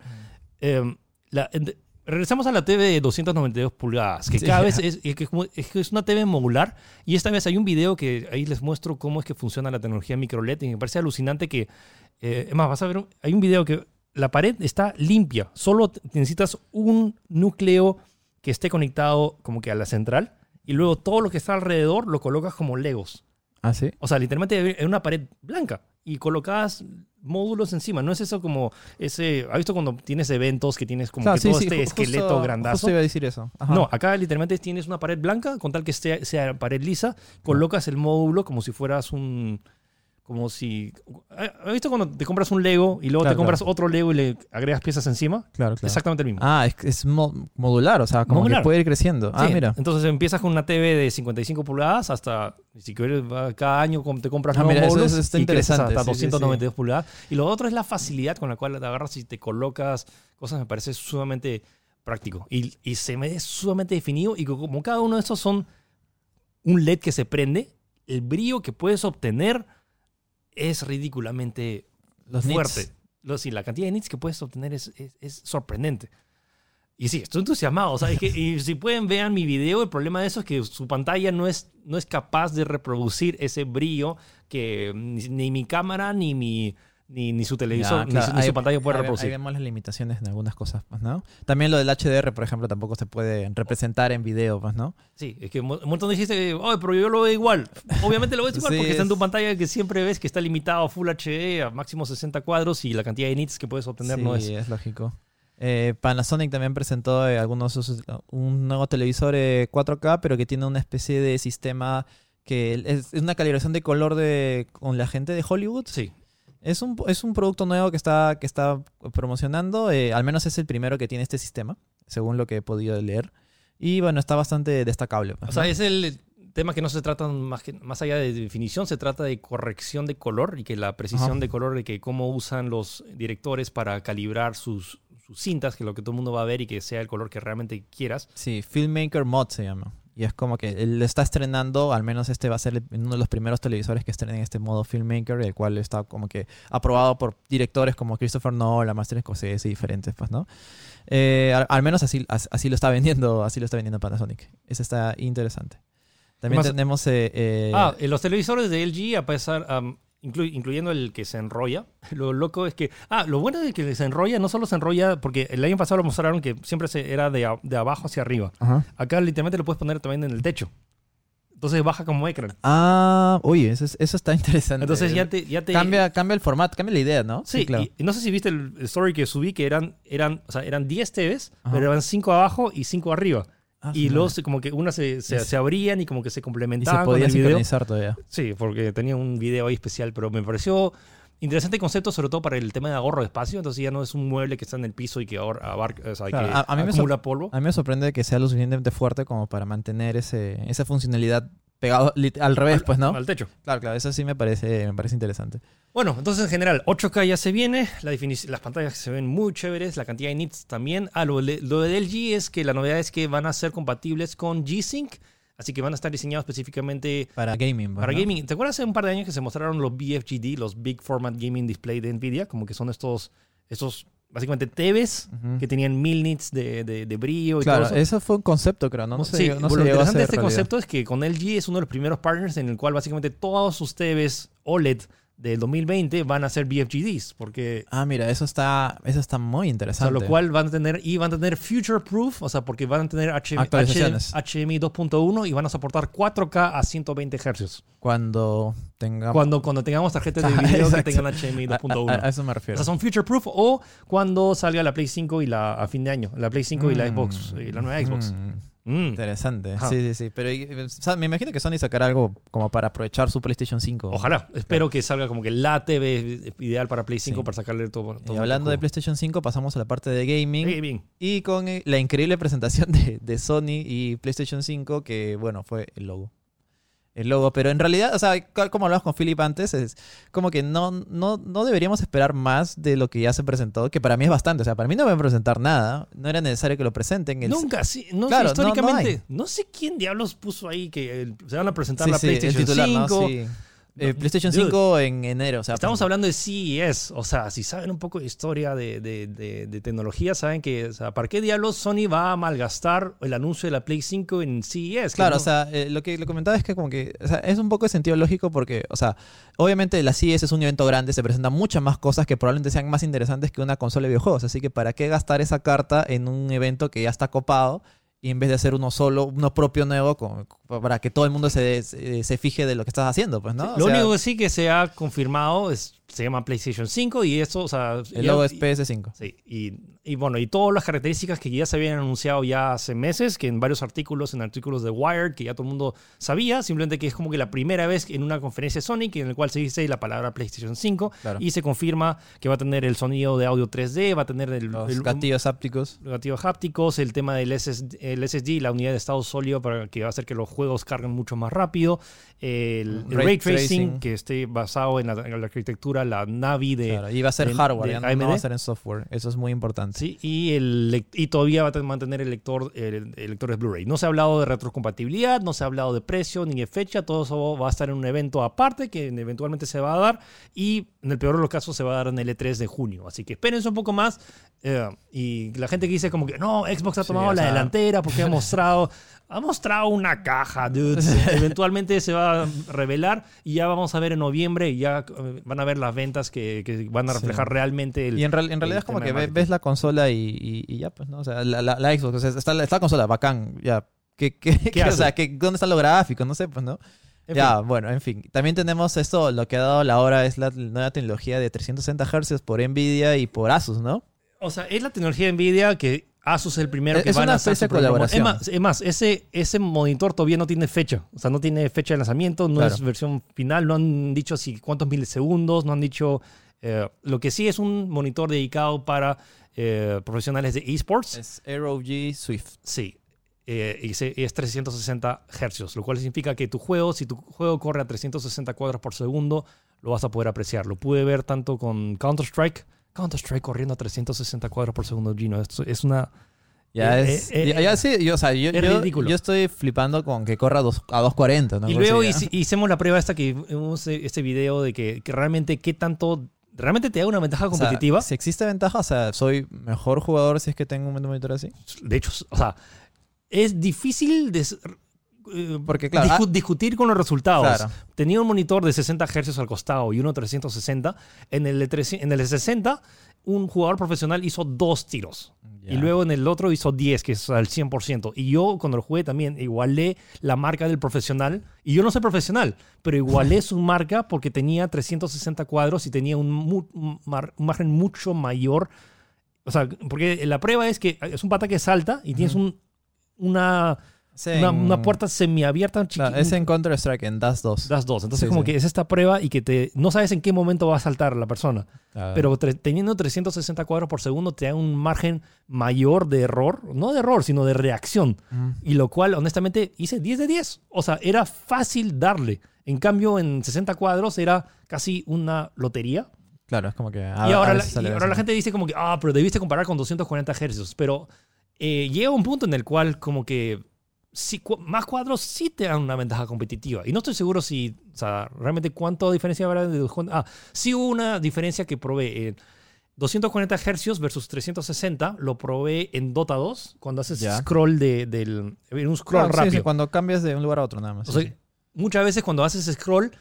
Eh, la- regresamos a la TV de 292 pulgadas, que cada vez es, es una TV modular. Y esta vez hay un video que ahí les muestro cómo es que funciona la tecnología micro LED. Y me parece alucinante que. eh, es más, vas a ver, hay un video que la pared está limpia. Solo necesitas un núcleo que esté conectado como que a la central. Y luego todo lo que está alrededor lo colocas como Legos. Ah, sí. O sea, literalmente es una pared blanca y colocas módulos encima. No es eso como ese. ¿Has visto cuando tienes eventos que tienes como Claro, que sí, todo sí, este esqueleto grandazo? Justo iba a decir eso. Ajá. No, acá literalmente tienes una pared blanca, con tal que esté, sea pared lisa, colocas el módulo como si fueras un. Como si. ¿Has visto cuando te compras un Lego y luego Claro, te compras claro. otro Lego y le agregas piezas encima? Claro, claro. Exactamente el mismo. Ah, es, es mo- modular, o sea, como Modular. que puede ir creciendo. Ah, mira. Entonces empiezas con una TV de 55 pulgadas hasta, si quieres, cada año te compras Ah, nuevos mira, eso- módulos eso está y interesante, hasta sí, sí, sí. 292 pulgadas. Y lo otro es la facilidad con la cual te agarras y te colocas cosas, me parece sumamente práctico. Y, y se me ve sumamente definido y co- como cada uno de estos son un LED que se prende, el brillo que puedes obtener es ridículamente Los fuerte. nits. Lo, sí, la cantidad de nits que puedes obtener es, es- es sorprendente. Y sí, estoy entusiasmado. O sea, es que- y si pueden, vean mi video. El problema de eso es que su pantalla no es, no es capaz de reproducir ese brillo que ni, ni mi cámara, ni mi ni, ni su televisor, Ya, ni su- ni, su ahí- pantalla puede reproducir. Ahí vemos las limitaciones en algunas cosas, pues, ¿no? También lo del HDR, por ejemplo, tampoco se puede representar en video, pues, ¿no? Sí, es que un montón dijiste, oh, pero yo lo veo igual. Obviamente lo ves igual Sí, porque está en tu es- pantalla que siempre ves que está limitado a Full HD, a máximo 60 cuadros y la cantidad de nits que puedes obtener sí, no es. es lógico. Eh, Panasonic también presentó eh, algunos un nuevo televisor eh, 4K, pero que tiene una especie de sistema que es, es una calibración de color de con la gente de Hollywood. Sí, Es un, es un producto nuevo que está, que está promocionando. eh, al menos es el primero que tiene este sistema, según lo que he podido leer. Y bueno, está bastante destacable. pues, O sea, ¿no? es el tema que no se trata más, que, más allá de definición, se trata de corrección de color y que la precisión Ajá. de color, de que cómo usan los directores para calibrar sus, sus cintas, que lo que todo el mundo va a ver y que sea el color que realmente quieras. Sí, Filmmaker Mod se llama. Y es como que él está estrenando, al menos este va a ser uno de los primeros televisores que estrenen este modo filmmaker, el cual está como que aprobado por directores como Christopher Nolan, Martin Scorsese y diferentes, pues, ¿no? Eh, al, al menos así, as- así lo está vendiendo, así lo está vendiendo Panasonic. Ese está interesante. También tenemos eh, eh, Ah, los televisores de LG, a pesar, inclu- incluyendo el que se enrolla, lo loco es que. Ah, lo bueno de que se enrolla, no solo se enrolla, porque el año pasado lo mostraron que siempre se, era de, a- de abajo hacia arriba. ajá. Acá literalmente lo puedes poner también en el techo. Entonces baja como ecran. Ah, oye, eso, es- eso está interesante. Entonces ya te. Ya te cambia, cambia el formato, cambia la idea, ¿no? Sí, y- y no sé si viste el el story que subí, que eran, eran, o sea, eran 10 TVs, Ajá. pero eran 5 abajo y 5 arriba. Ah, y se- como que unas se, se, abrían y como que se y se complementaban podía sincronizar todavía. Sí, porque tenía un video ahí especial, pero me pareció interesante concepto, sobre todo para el tema de ahorro de espacio. Entonces ya no es un mueble que está en el piso y que abarca, o sea, Claro, que a- a mí me acumula polvo. A mí me sorprende que sea lo suficientemente fuerte como para mantener ese, esa funcionalidad pegado lit- al revés, pues, ¿no? Al techo. Claro, claro, eso sí me parece, me parece interesante. Bueno, entonces en general, 8K ya se viene, la las pantallas se ven muy chéveres, la cantidad de nits también. Ah, lo, de- lo de LG es que la novedad es que van a ser compatibles con G-Sync, así que van a estar diseñados específicamente Para gaming, pues, para gaming. ¿Te acuerdas hace un par de años que se mostraron los BFGD, los Big Format Gaming Display de Nvidia? Como que son estos, estos básicamente Ujú. que tenían mil nits de, de- de brillo y Claro, todo eso. eso fue un concepto, creo, ¿no? No sé, sí, no lo interesante de este realidad. concepto es que con LG es uno de los primeros partners en el cual básicamente todos sus TVs OLED del 2020 van a ser BFGDs, porque Ah, mira, eso está, eso está muy o sea, interesante. lo cual van a tener y van a tener future proof, o sea, porque van a tener HM, Actualizaciones. HDMI 2.1 y van a soportar 4K a 120 Hz. Cuando tengamos... Cuando, cuando tengamos tarjetas de Ah, video que tengan HDMI a, a- 2.1. a eso me O refiero. sea, son future proof o cuando salga la Play 5 y la a fin de año, la Play 5 y la Mm. Xbox, y la nueva Xbox. Mm, Mm. Interesante. Ajá. Sí, sí, sí. Pero y- o sea, me imagino que Sony sacará algo como para aprovechar su PlayStation 5. Ojalá, espero que salga como que la TV ideal para Play 5 Sí. para sacarle todo. Y hablando de. PlayStation 5, pasamos a la parte de gaming. Bien. Y con eh, la increíble presentación de, de Sony y PlayStation 5, que bueno, fue el logo. El logo, pero en realidad, o sea, como hablamos con Philip antes, es como que no, no, no deberíamos esperar más de lo que ya se presentó, que para mí es bastante. O sea, para mí no me van a presentar nada, no era necesario que lo presenten. El- Nunca, sí, no Claro, sé, no- no históricamente, no, sé quién diablos puso ahí que eh, se van a presentar Sí, la sí, el PlayStation titular, ¿no? 5. Eh, PlayStation dude. 5 en enero, o sea, Estamos hablando de CES, o sea, si saben un poco de historia de, de- de- de tecnología, saben que, o sea, ¿para qué diablos Sony va a malgastar el anuncio de la Play 5 en CES? Claro, no- o sea, eh, lo que lo comentaba es que como que o sea, es un poco de sentido lógico porque, o sea, obviamente la CES es un evento grande, se presentan muchas más cosas que probablemente sean más interesantes que una consola de videojuegos, así que ¿para qué gastar esa carta en un evento que ya está copado y en vez de hacer uno solo, uno propio nuevo, con- para que todo el mundo se, se, se fije de lo que estás haciendo, pues, ¿no? Lo sea, único que sí que se ha confirmado es se llama PlayStation 5 y eso, o sea, el logo es PS5. Sí, y, y bueno, y todas las características que ya se habían anunciado ya hace meses, que en varios artículos, en artículos de Wired, que ya todo el mundo sabía, simplemente que es como que la primera vez en una conferencia Sonic en el cual se dice la palabra PlayStation 5 Claro. y se confirma que va a tener el sonido de audio 3D, va a tener el, Los el- gatillos ápticos. los gatillos hápticos, el tema del SSD, el SSD, la unidad de estado sólido para que va a hacer que los juegos carguen mucho más rápido, el, el Ray ray, tracing, tracing. que esté basado en la, en la arquitectura, la Navi de... Claro, y va a ser de- hardware, de ya no, no va a ser en software. Eso es muy importante. Sí, y, el, y todavía va a mantener el lector, el, el lector de Blu-ray. No se ha hablado de retrocompatibilidad, no se ha hablado de precio ni de fecha, todo eso va a estar en un evento aparte que eventualmente se va a dar y en el peor de los casos se va a dar en el E3 de junio. Así que espérense un poco más. Eh, y la gente que dice como que no, Xbox ha Sí, tomado o la sea- delantera porque ha mostrado, ha mostrado una caja, dude. Eventualmente se va a revelar y ya vamos a ver en noviembre y ya eh, van a ver las ventas que, que van a Sí. reflejar realmente el, Y en, real- en realidad es como que de ve- marketing. ves la consola y, y- y ya, pues, ¿no? O sea, la, la- la Xbox, o sea, está, la- está la consola, bacán, ya. ¿Qué, qué, qué- o hace? sea, ¿qué- ¿dónde están los gráficos? No sé, pues, ¿no? En ya, fin. bueno, en fin. También tenemos esto, lo que ha dado la hora es la nueva tecnología de 360 Hz por Nvidia y por Asus, ¿no? O sea, es la tecnología de Nvidia que Asus es el primero Es- que es van una a hacer su colaboración. Es más, es más, ese, ese monitor todavía no tiene fecha. O sea, no tiene fecha de lanzamiento, no Claro. es versión final, no han dicho si cuántos milisegundos, no han dicho... eh, lo que sí es un monitor dedicado para eh, profesionales de esports. Es ROG Swift. Sí. Eh, y se- es 360 Hz, lo cual significa que tu juego, si tu juego corre a 360 cuadros por segundo, lo vas a poder apreciar. Lo pude ver tanto con Counter-Strike. Counter-Strike corriendo a 360 cuadros por segundo, Gino. Esto es una Ya Eh, es. eh, ya, ya sí, yo, o sea, yo, es yo- ridículo. yo estoy flipando con que corra a dos- a 2.40. ¿no? Y luego hici- hicimos la prueba esta que vimos eh, este video de que, que realmente qué tanto realmente te da una ventaja O sea, competitiva. si existe ventaja, o sea, soy mejor jugador si es que tengo un monitor así. De hecho, o sea, es difícil de, eh, Porque, claro, discu- ah- discutir con los resultados. Claro. Tenía un monitor de 60 Hz al costado y uno 360. En el, de 300 en el de 60, un jugador profesional hizo dos tiros. Y luego en el otro hizo 10, que es al 100%. Y yo cuando lo jugué también igualé la marca del profesional. Y yo no soy profesional, pero igualé su marca porque tenía 360 cuadros y tenía un, mu- margen mucho mayor. O sea, porque la prueba es que es un pata que salta y tienes un, una, una, en- una puerta semiabierta chiquita. es en Counter-Strike, en Dust 2. Das dos. Entonces, Sí, como sí. que es esta prueba y que te, no sabes en qué momento va a saltar la persona. Pero tre- teniendo 360 cuadros por segundo te da un margen mayor de error. No de error, sino de reacción. Mm. Y lo cual, honestamente, hice 10 de 10. O sea, era fácil darle. En cambio, en 60 cuadros era casi una lotería. Claro, es como que. a- y ahora, y la gente dice como que, ah, pero debiste comparar con 240 Hz. Pero eh, llega un punto en el cual como que cu- más cuadros sí te dan una ventaja competitiva. Y no estoy seguro si, o sea, realmente cuánto diferencia habrá de... Ah, sí hubo una diferencia que probé. eh, 240 Hz versus 360 lo probé en Dota 2 cuando haces Ya. scroll de, del... en un scroll Claro, rápido. sí, cuando cambias de un lugar a otro, nada más. O sí, sea, sí. muchas veces cuando haces scroll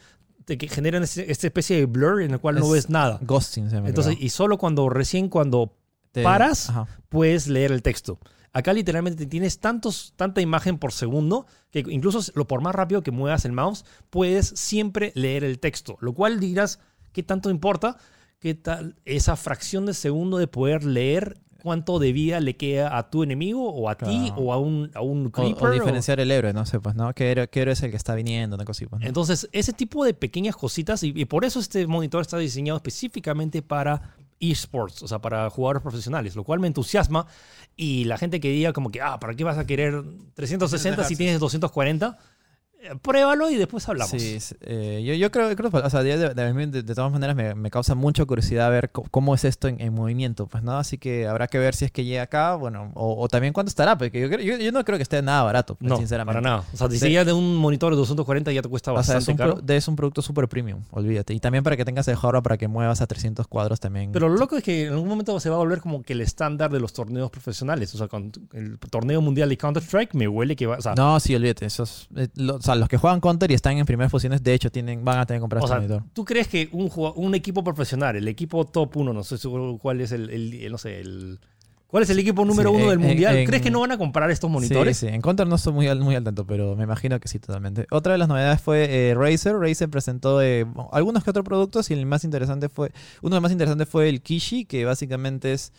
te que generan ese- esta especie de blur en el cual no Es ves nada. Ghosting se. Entonces, creo. y solo cuando recién cuando Te- paras, Ajá. puedes leer el texto. Acá literalmente tienes tantos, tanta imagen por segundo que incluso lo por más rápido que muevas el mouse, puedes siempre leer el texto. Lo cual dirás, ¿qué tanto importa? ¿Qué tal esa fracción de segundo de poder leer cuánto de vida le queda a tu enemigo o a ti o a un, a un O, creeper? o o- diferenciar el héroe, no sé, pues, ¿no? ¿Qué héroe, qué héroe es el que está viniendo? Una cosa así, pues, ¿no? Entonces, ese tipo de pequeñas cositas, y, y por eso este monitor está diseñado específicamente para esports, o sea, para jugadores profesionales, lo cual me entusiasma. Y la gente que diga como que, ah, ¿para qué vas a querer 360 si tienes 240? Pruébalo y después hablamos. Sí, sí, eh, yo, yo creo, creo, o sea, de, de- de- de- de todas maneras me, me causa mucha curiosidad ver cómo es esto en, en movimiento, pues, ¿no? Así que habrá que ver si es que llega acá, bueno, o, o también cuánto estará, porque yo, creo- yo, yo no creo que esté nada barato, pues, No, sinceramente. para nada. O sea, si ya de un monitor de 240 ya te cuesta O sea, bastante es un, caro. pro- de- es un producto súper premium, olvídate. Y también para que tengas el hardware para que muevas a 300 cuadros también. Pero lo loco es que en algún momento se va a volver como que el estándar de los torneos profesionales. O sea, con el torneo mundial de Counter-Strike me huele que va... O sea, no, sí, olvídate. Esos, eh, lo- o sea, los que juegan Counter y están en primeras posiciones, de hecho, tienen, van a tener que comprar O este sea, monitor. ¿tú crees que un, un equipo profesional, el equipo top 1, no sé cuál es el, el- el- no sé, el... ¿Cuál es el equipo número Sí, uno del en- mundial? en- ¿Crees que no van a comprar estos monitores? Sí, sí. En Counter no estoy muy al, muy al tanto, pero me imagino que sí, totalmente. Otra de las novedades fue eh, Razer. Razer presentó eh, algunos que otros productos y el más interesante fue, uno de los más interesantes fue el Kishi, que básicamente es,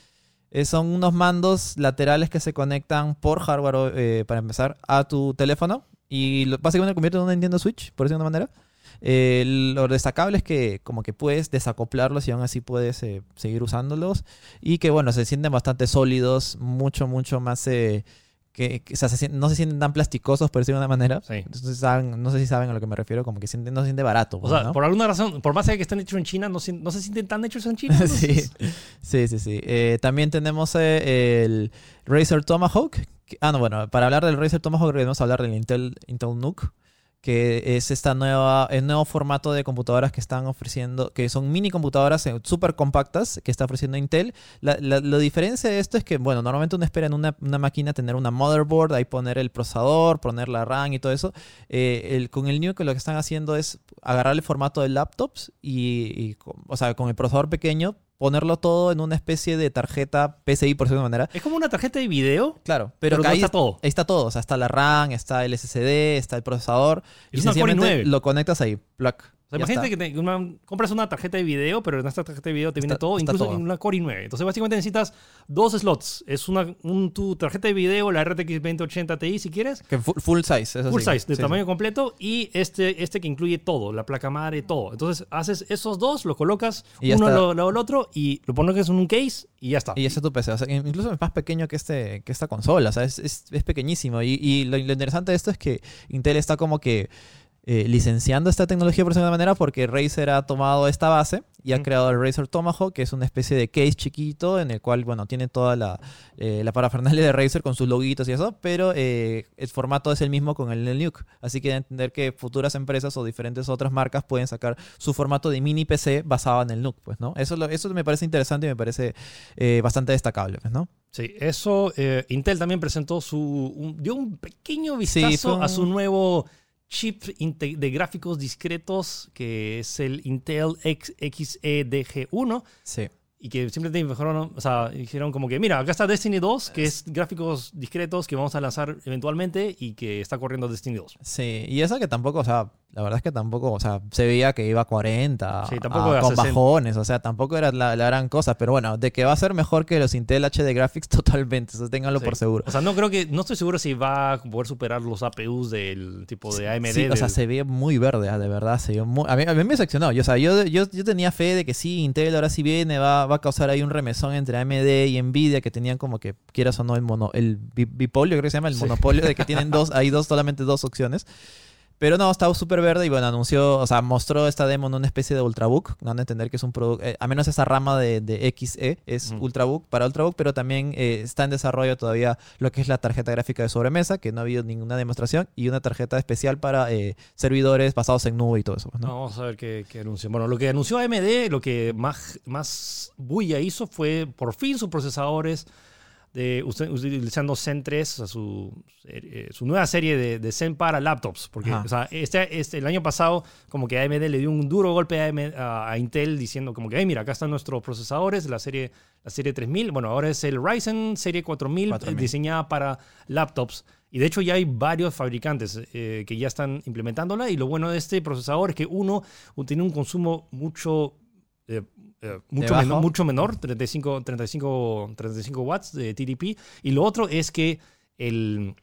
eh, son unos mandos laterales que se conectan por hardware, eh, para empezar, a tu teléfono y lo- básicamente lo convierte en un Nintendo Switch, por decirlo de una manera. Eh, lo destacable es que como que puedes desacoplarlos y aún así puedes eh, seguir usándolos y que bueno, se sienten bastante sólidos, mucho, mucho más... eh, que, que, o sea, se no se sienten tan plasticosos, por decirlo de una manera. Sí. Entonces, saben- no sé si saben a lo que me refiero, como que sienten, no se siente barato. O sea, ¿no? por alguna razón, por más que estén hechos en China, no, se sienten tan hechos en China. sí, sí, sí. sí. Eh, también tenemos el Razer Tomahawk. Que- ah, no, bueno, para hablar del Razer Tomahawk debemos hablar del Intel, Intel NUC, que es esta nueva, el nuevo formato de computadoras que están ofreciendo, que son mini computadoras eh, súper compactas que está ofreciendo Intel. La, la, diferencia de esto es que, bueno, normalmente uno espera en una, una máquina tener una motherboard, ahí poner el procesador, poner la RAM y todo eso. Eh, el, con el NUC lo que están haciendo es agarrar el formato de laptops y, y o sea, con el procesador pequeño, ponerlo todo en una especie de tarjeta PCI, por decirlo de manera. Es como una tarjeta de video, Claro, pero, pero, que no ahí está todo. Ahí está todo, o sea, está la RAM, está el SSD, está el procesador. Es y sencillamente i9. lo conectas ahí, plug. O sea, ya imagínate está. que te- una- compras una tarjeta de video, pero en esta tarjeta de video te viene todo, incluso todo. en una Core i9. Entonces, básicamente necesitas dos slots. Es una un, tu tarjeta de video, la RTX 2080 Ti, si quieres, Que full, full size, eso full sí. size, de Sí, tamaño completo, y este, este que incluye todo, la placa madre, todo. Entonces, haces esos dos, lo colocas Y uno al lado del otro y lo pones en un case y ya está. Y ese es tu PC. O sea, incluso es más pequeño que, este, que esta consola. O sea, es, es, es pequeñísimo. Y, y lo, lo interesante de esto es que Intel está como que eh, licenciando esta tecnología por segunda manera porque Razer ha tomado esta base y ha Mm. creado el Razer Tomahawk, que es una especie de case chiquito en el cual, bueno, tiene toda la, eh, la parafernalia de Razer con sus loguitos y eso, pero eh, el formato es el mismo con el Nuke. Así que entender que futuras empresas o diferentes otras marcas pueden sacar su formato de mini PC basado en el Nuke, pues, ¿no? Eso, lo- eso me parece interesante y me parece bastante destacable, pues, ¿no? Sí, eso. Intel también presentó su. un- dio un pequeño vistazo un- a su nuevo chip de gráficos discretos, que es el Intel X- XEDG1. Sí. Y que simplemente dijeron, o sea, dijeron como que, mira, acá está Destiny 2, que es gráficos discretos que vamos a lanzar eventualmente y que está corriendo Destiny 2. Sí, y eso que tampoco, o sea, la verdad es que tampoco, o sea, se veía que iba a 40, Sí, tampoco a- a con 60. bajones, o sea, tampoco era la, la gran cosa, pero bueno, de que va a ser mejor que los Intel HD Graphics totalmente, eso ténganlo Sí. por seguro. O sea, no creo que, no estoy seguro si va a poder superar los APUs del tipo de AMD. Sí, o sea, se ve muy verde, ah, de verdad, se vio muy- a, mí, a mí me decepcionó, yo, o sea, yo, yo, yo tenía fe de que sí, Intel ahora sí viene, va, va a causar ahí un remesón entre AMD y Nvidia, que tenían como que, quieras o no, el, mono, el bi- bipolio, creo que se llama, el Sí. monopolio de que tienen dos, hay dos, solamente dos opciones. Pero no, estaba súper verde y bueno, anunció, o sea, mostró esta demo en una especie de Ultrabook. Dan a entender que es un producto, eh, a menos esa rama de, de XE es. Ultrabook para Ultrabook, pero también eh, está en desarrollo todavía lo que es la tarjeta gráfica de sobremesa, que no ha habido ninguna demostración, y una tarjeta especial para eh, servidores basados en nube y todo eso. pues, ¿no? No, vamos a ver qué, qué anunció. Bueno, lo que anunció AMD, lo que más, más bulla hizo fue por fin sus procesadores de, utilizando Zen 3, o sea, su, eh, su nueva serie de, de Zen para laptops. Porque Ajá. o sea, este, este, el año pasado, como que AMD le dio un duro golpe a, AMD a- a Intel diciendo, como que, hey, mira, acá están nuestros procesadores, la serie, la serie 3000. Bueno, ahora es el Ryzen serie 4000, 4000. eh, diseñada para laptops. Y de hecho ya hay varios fabricantes eh, que ya están implementándola. Y lo bueno de este procesador es que uno tiene un consumo mucho, eh, mucho, menor, mucho menor, 35, 35, 35 watts de TDP. Y lo otro es que el...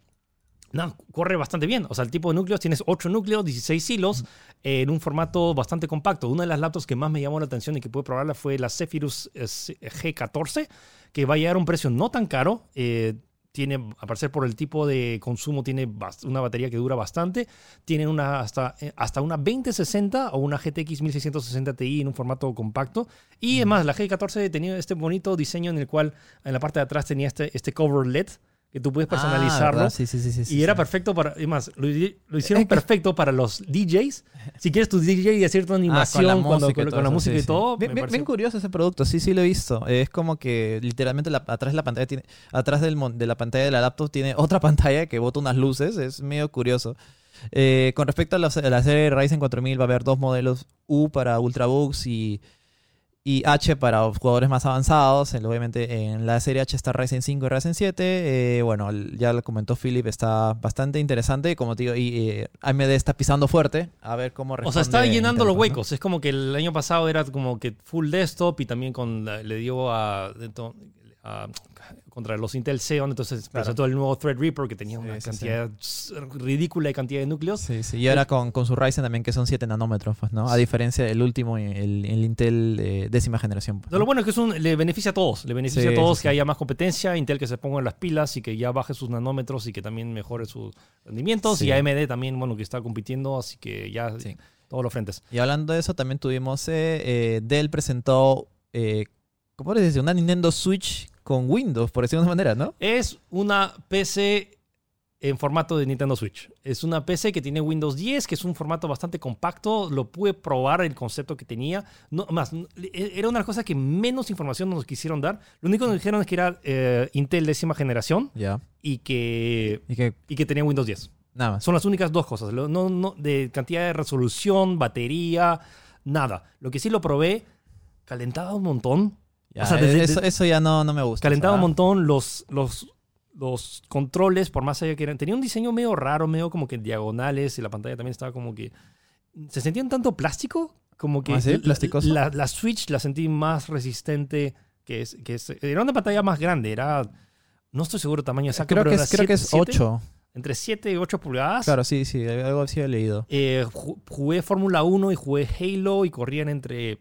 No, corre bastante bien. O sea, el tipo de núcleos, tienes 8 núcleos, 16 hilos, eh, en un formato bastante compacto. Una de las laptops que más me llamó la atención y que pude probarla fue la Zephyrus eh, G14, que va a llegar a un precio no tan caro. eh, tiene, a parecer por el tipo de consumo, tiene una batería que dura bastante. Tiene una, hasta, eh, hasta una 2060 o una GTX 1660 Ti en un formato compacto. Y además, la G14 tenía este bonito diseño en el cual en la parte de atrás tenía este, este cover LED que tú puedes Ah, personalizarlo. Sí, sí, sí, y era sí. perfecto para. Y más, lo, lo hicieron perfecto para los DJs. Si quieres tu DJ y hacer tu animación Ah, con la cuando- música y con, la eso, música sí, y todo. Bien, bien- curioso ese producto, sí, sí lo he visto. Es como que literalmente la- atrás de la pantalla tiene, atrás del, de la pantalla de la laptop tiene otra pantalla que bota unas luces. Es medio curioso. Eh, con respecto a la, a la serie Ryzen 4000 va a haber dos modelos U para Ultrabooks y, y H para jugadores más avanzados. Obviamente en la serie H está Ryzen 5 y Ryzen 7. Eh, bueno, ya lo comentó Philip, está bastante interesante. Como te digo, y eh, AMD está pisando fuerte. A ver cómo O sea, está responde llenando los ¿no? huecos. Es como que el año pasado era como que full desktop y también con la- le dio a- contra los Intel Xeon, entonces Claro. presentó el nuevo Threadripper que tenía Sí, una sí, cantidad ridícula de cantidad de núcleos. Sí, sí. Y ahora con, con su Ryzen también, que son 7 nanómetros, pues, ¿no? A diferencia del último, el, el Intel eh, décima generación. pues, lo bueno es que es un- le beneficia a todos. Le beneficia a todos que haya más competencia, Intel que se ponga en las pilas y que ya baje sus nanómetros y que también mejore sus rendimientos. Y AMD también, bueno, que está compitiendo, así que ya todos los frentes. Y hablando de eso, también tuvimos, eh, eh, Dell presentó, eh, ¿cómo les dice? Una Nintendo Switch con Windows, por decirlo de una manera, ¿no? Es una PC en formato de Nintendo Switch. Es una PC que tiene Windows 10, que es un formato bastante compacto. Lo pude probar el concepto que tenía. No, más, era una cosa que menos información nos quisieron dar. Lo único que nos dijeron es que era eh, Intel décima generación y que, Y que y que tenía Windows 10. nada más. Son las únicas dos cosas. No, no, de cantidad de resolución, batería, nada. Lo que sí lo probé, calentaba un montón. Ya, o sea, desde- eso, eso ya no, no me gusta. Calentaba un montón los, los, los controles, por más allá que eran. Tenía un diseño medio raro, medio como que diagonales, y la pantalla también estaba como que. Se sentía un tanto plástico, como que. ¿Ah, sí? la- ¿Plasticoso? La, la Switch la sentí más resistente que es, que es. Era una pantalla más grande, era. No estoy seguro tamaño exacto, Creo pero que, es, creo que es siete- siete, 8. Entre 7 y 8 pulgadas. Claro, sí, sí, algo así he leído. Eh, ju- jugué Fórmula 1 y jugué Halo y corrían entre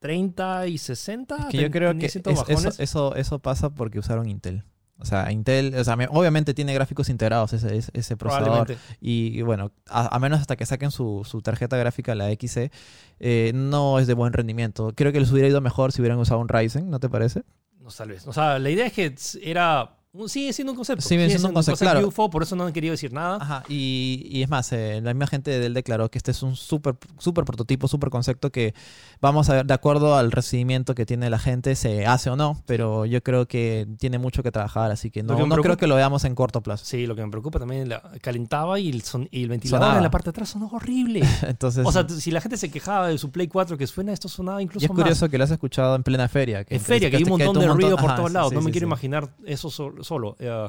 30 y 60. Que yo creo que es- eso, bajones. eso, eso pasa porque usaron Intel. O sea, Intel, o sea, me- obviamente tiene gráficos integrados ese, ese, procesador. Y, y bueno, a, a menos hasta que saquen su, su tarjeta gráfica, la XC, eh, no es de buen rendimiento. Creo que les hubiera ido mejor si hubieran usado un Ryzen, ¿no te parece? No, tal vez. O sea, la idea es que era. Sigue siendo un concepto. Sigue siendo un concepto, claro. UFO, por eso no han querido decir nada. Ajá, y, y es más, eh, la misma gente de él declaró que este es un súper super prototipo, súper concepto que vamos a ver, de acuerdo al recibimiento que tiene la gente, se hace o no, pero yo creo que tiene mucho que trabajar, así que no, que no creo que lo veamos en corto plazo. Sí, lo que me preocupa también, la, calentaba y el, son- y el ventilador Sonaba. en la parte de atrás sonó horrible. Entonces, o sea, si la gente se quejaba de su Play 4 que suena, esto sonaba incluso y es más. curioso que lo has escuchado en plena feria. Que En feria, que hay un que montón de ruido por todos lados. no me quiero imaginar eso sol- solo. Eh,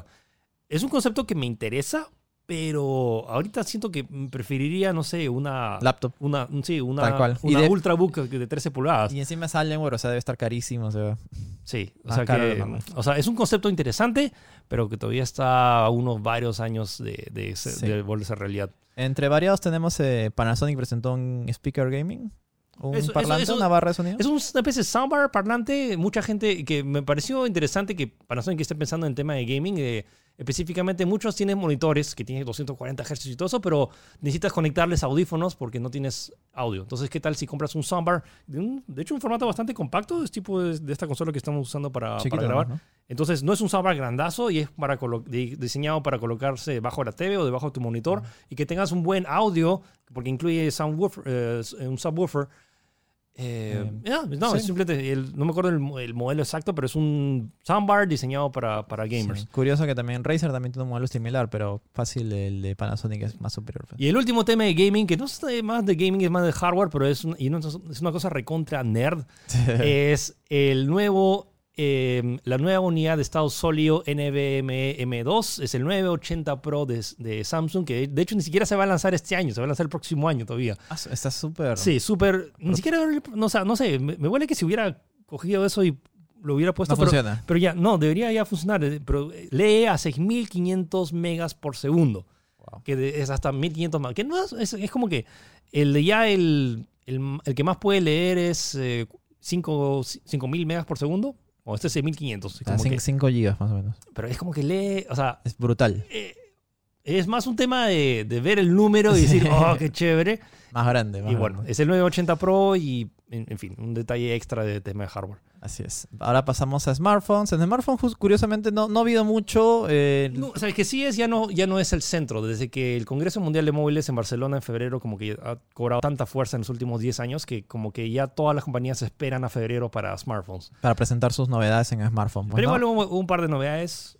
es un concepto que me interesa, pero ahorita siento que preferiría, no sé, una... Laptop. una sí, una, Tal cual. Y una de- Ultrabook de 13 pulgadas. Y encima es Alienware, o sea, debe estar carísimo. O sea, Sí, o sea, que, o sea, es un concepto interesante, pero que todavía está a unos varios años de, de, Sí. de volverse realidad. entre variados tenemos eh, Panasonic presentó un speaker gaming, un Eso- parlante, eso- una barra de sonido. Es un- una especie de soundbar parlante. Mucha gente que me pareció interesante que Panasonic esté pensando en tema de gaming. eh, específicamente, muchos tienen monitores que tienen 240 Hz y todo eso, pero necesitas conectarles audífonos porque no tienes audio. Entonces, ¿qué tal si compras un soundbar? De, un- de hecho, un formato bastante compacto, es tipo de, de esta consola que estamos usando para, para grabar. ¿no? Entonces, no es un soundbar grandazo y es para diseñado para colocarse debajo de la TV o debajo de tu monitor y que tengas un buen audio, porque incluye soundwoofer, eh, un subwoofer. Eh, ya, no, sí. es simplemente, el- no me acuerdo el modelo exacto, pero es un soundbar diseñado para, para gamers. Sí. Curioso que también Razer también tiene un modelo similar, pero fácil el de Panasonic es más superior. pues. Y el último tema de gaming, que no es más de gaming, es más de hardware, pero es, un- y no- es una cosa recontra nerd, es el nuevo, eh, la nueva unidad de estado sólido NVMe M2. Es el 980 Pro de, de Samsung, que de hecho ni siquiera se va a lanzar este año, se va a lanzar el próximo año todavía. Ah, Está súper. Sí, súper. Ni siquiera, no, o sea, no sé, me, me huele que si hubiera cogido eso y lo hubiera puesto, no pero, funciona. pero ya, no, debería ya funcionar, eh, pero eh, lee a 6500 megas por segundo Wow. que es hasta 1500 más. Que no es, es, es como que el de ya el, el, el que más puede leer es eh, 5 5000 megas por segundo. O este es 6500. es Ah, como que- 5 gigas más o menos. pero es como que lee, o sea, Es brutal. eh, es más un tema de, de ver el número y decir, oh, qué chévere. Más grande. Más Y bueno, grande. es el 980 Pro y, en, fin, un detalle extra de tema de hardware. Así es. Ahora pasamos a smartphones. En smartphones, curiosamente, no, no ha habido mucho. eh, No, o sea, el que sí es ya no, ya no es el centro. Desde que el Congreso Mundial de Móviles en Barcelona en febrero como que ha cobrado tanta fuerza en los últimos 10 años que como que ya todas las compañías esperan a febrero para smartphones. Para presentar sus novedades en smartphones. pues, Pero ¿no? igual hubo un par de novedades.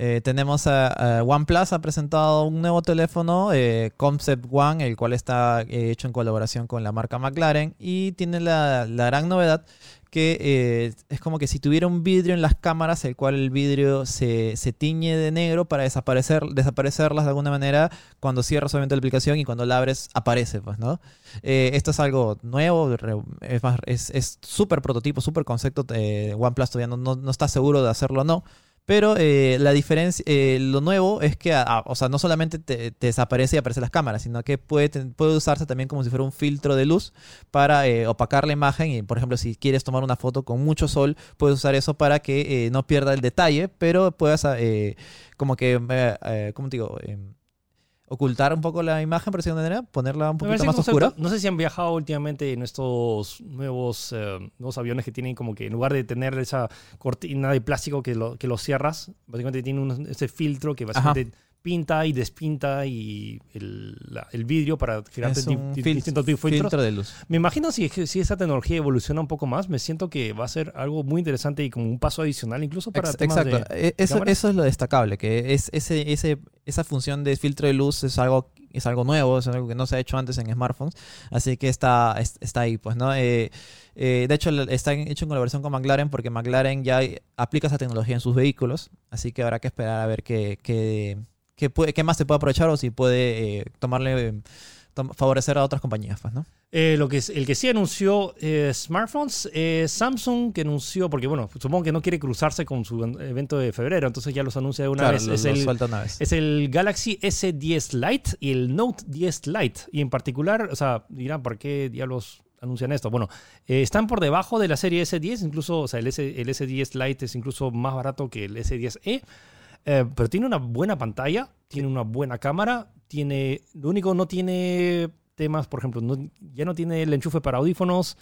Eh, tenemos a, a OnePlus ha presentado un nuevo teléfono, eh, Concept One, el cual está eh, hecho en colaboración con la marca McLaren y tiene la, la gran novedad que es como que si tuviera un vidrio en las cámaras, el cual el vidrio se, se tiñe de negro para desaparecer, desaparecerlas de alguna manera cuando cierras obviamente la aplicación y cuando la abres aparece, pues, ¿no? Esto es algo nuevo, es más, es es súper prototipo, súper concepto. OnePlus todavía no, no, no está seguro de hacerlo o no. Pero eh, la diferencia, eh, lo nuevo es que, ah, o sea, no solamente te, te desaparece y aparecen las cámaras, sino que puede, ten- puede usarse también como si fuera un filtro de luz para eh, opacar la imagen. Y, por ejemplo, si quieres tomar una foto con mucho sol, puedes usar eso para que eh, no pierda el detalle, pero puedas, eh, como que, eh, ¿cómo te digo? Ocultar un poco la imagen, por decirlo de manera, ponerla un poquito más oscura. No sé si han viajado últimamente en estos nuevos, eh, nuevos aviones que tienen como que en lugar de tener esa cortina de plástico que lo, que lo cierras, básicamente tiene un, ese filtro que básicamente pinta y despinta y el, la- el vidrio para fil- distintos tipos de filtros. filtro de luz. Me imagino si, si esa tecnología evoluciona un poco más, me siento que va a ser algo muy interesante y como un paso adicional incluso para Ex- temas Exacto. de... E- Eso, es lo destacable, que es ese, ese, esa función de filtro de luz es algo, es algo nuevo, es algo que no se ha hecho antes en smartphones, así que está, es- está ahí, pues, ¿no? Eh, eh, de hecho, está hecho en colaboración con McLaren porque McLaren ya aplica esa tecnología en sus vehículos, así que habrá que esperar a ver qué, qué, qué, puede- qué más se puede aprovechar o si puede eh, tomarle, eh, tom- favorecer a otras compañías, pues, ¿no? Eh, lo que es, el que sí anunció eh, smartphones es Samsung, que anunció, porque bueno, supongo que no quiere cruzarse con su evento de febrero, entonces ya los anuncia de una Claro, vez. lo- es, lo el, suelta una vez. es el Galaxy S10 Lite y el Note 10 Lite. Y en particular, o sea, dirán, ¿por qué diablos anuncian esto? Bueno, eh, están por debajo de la serie S10, incluso, o sea, el, S, el S10 Lite es incluso más barato que el S10e, eh, pero tiene una buena pantalla, tiene una buena cámara, tiene, lo único no tiene temas, por ejemplo, no- ya no tiene el enchufe para audífonos.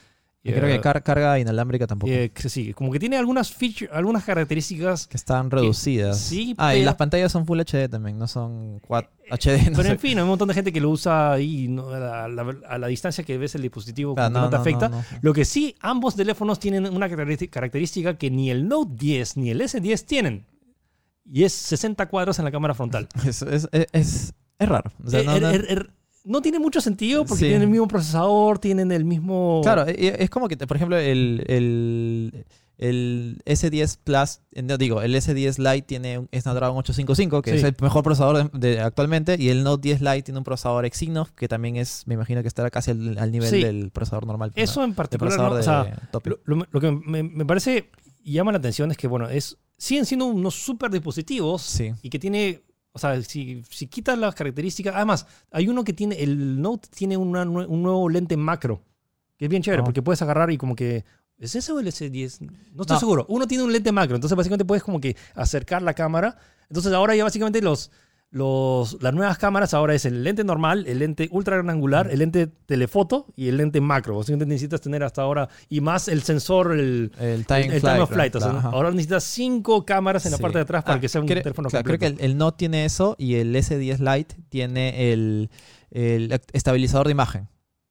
Y creo que eh, car- carga inalámbrica tampoco. eh, que sí, como que tiene algunas feature, algunas características que están reducidas. sí, ah, y las pantallas son Full HD también, no son 4 HD. No Pero sé. en fin, hay un montón de gente que lo usa ahí ¿no? a, la, a la distancia que ves el dispositivo Ah, que no, no, te afecta. Lo que sí, ambos teléfonos tienen una característica que ni el Note 10 ni el S10 tienen. Y es 60 cuadros en la cámara frontal. Es, es, es, es- raro. O sea, Eh, no- er- er- er- no tiene mucho sentido porque Sí. tienen el mismo procesador, tienen el mismo... Claro, es como que, por ejemplo, el, el, el S10 Plus, eh, no digo, el S10 Lite tiene un Snapdragon 855, que Sí. es el mejor procesador de, de- actualmente, y el Note 10 Lite tiene un procesador Exynos, que también es, me imagino que estará casi al, al nivel Sí. del procesador normal. Eso en particular, procesador ¿no? de, O sea, tope. Lo, que me, me parece llama la atención es que, bueno, es, siguen siendo unos super dispositivos Sí. y que tiene, o sea, si, si quitas las características, además, hay uno que tiene, el Note tiene una un nuevo lente macro, que es bien chévere, porque puedes agarrar y como que, ¿es ese o el S10? No estoy No. seguro. Uno tiene un lente macro, entonces básicamente puedes como que acercar la cámara. Entonces ahora ya básicamente los... Los, las nuevas cámaras ahora es el lente normal, el lente ultra gran angular, el lente telefoto y el lente macro. Básicamente necesitas tener hasta ahora y más el sensor, el, El time, el, el flight, time of flight. o sea, ahora necesitas cinco cámaras en la parte de atrás para Ah, que sea un teléfono claro, completo. Creo que el, el Note tiene eso y el S10 Lite tiene el, el estabilizador de imagen.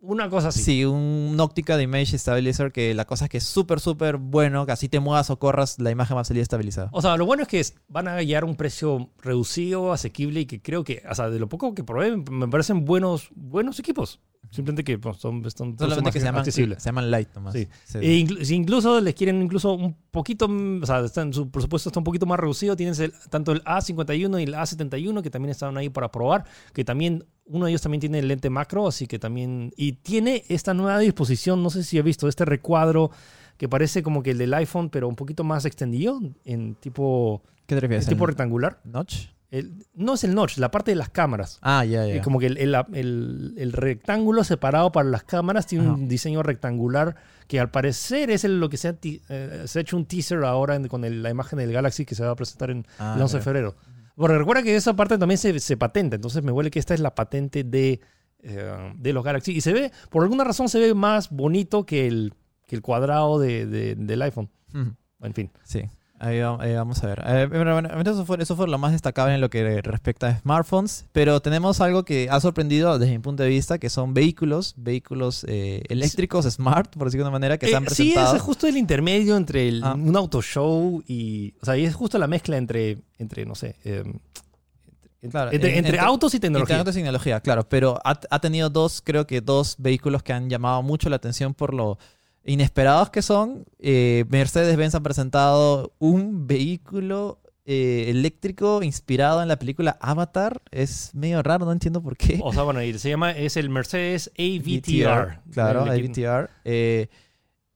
Una cosa así. Sí, un óptica de Image Stabilizer que la cosa es que es súper, súper bueno, que así te muevas o corras, la imagen va a salir estabilizada. O sea, lo bueno es que van a hallar un precio reducido, asequible y que creo que, o sea, de lo poco que probé, me parecen buenos, buenos equipos. Simplemente que pues, son, son, Solamente que se llaman, accesibles. se llaman Lite nomás. Sí. Sí. E si incluso les quieren incluso un poquito, o sea, están- su presupuesto está un poquito más reducido, tienes el- tanto el A51 y el A71 que también estaban ahí para probar, que también uno de ellos también tiene el lente macro, así que también y tiene esta nueva disposición, no sé si he visto este recuadro que parece como que el del iPhone, pero un poquito más extendido en tipo ¿Qué te en refieres? tipo ¿El rectangular. notch? El- no es el notch, la parte de las cámaras. Ah, ya, Eh, ya. Como que el, el- el- el rectángulo separado para las cámaras tiene un diseño rectangular que al parecer es lo que se ha, ti- eh, se ha hecho un teaser ahora en- con la imagen del Galaxy que se va a presentar en Ah, el 11 de febrero. Porque recuerda que esa parte también se, se patenta, entonces me huele que esta es la patente de, eh, de los Galaxy. Y se ve, por alguna razón se ve más bonito que el, que el cuadrado de- de- del iPhone. En fin. Sí, ahí, va- ahí vamos a ver. Eh, bueno, bueno, eso, fue, eso fue lo más destacable en lo que respecta a smartphones, pero tenemos algo que ha sorprendido desde mi punto de vista, que son vehículos, vehículos eh, eléctricos smart, por decirlo de una manera, que se Eh, han sí, presentado. es justo el intermedio entre el- Ah. un auto show y. O sea, y es justo la mezcla entre, entre no sé. entre, Claro, entre- en- entre entre- autos y tecnología. Internet de tecnología, claro, pero ha, ha tenido dos, creo que dos vehículos que han llamado mucho la atención por lo inesperados que son. Eh, Mercedes-Benz ha presentado un vehículo eh, eléctrico inspirado en la película Avatar. Es medio raro, no entiendo por qué. O sea, bueno, y se llama. Es el Mercedes AVTR. Claro, AVTR. Eh,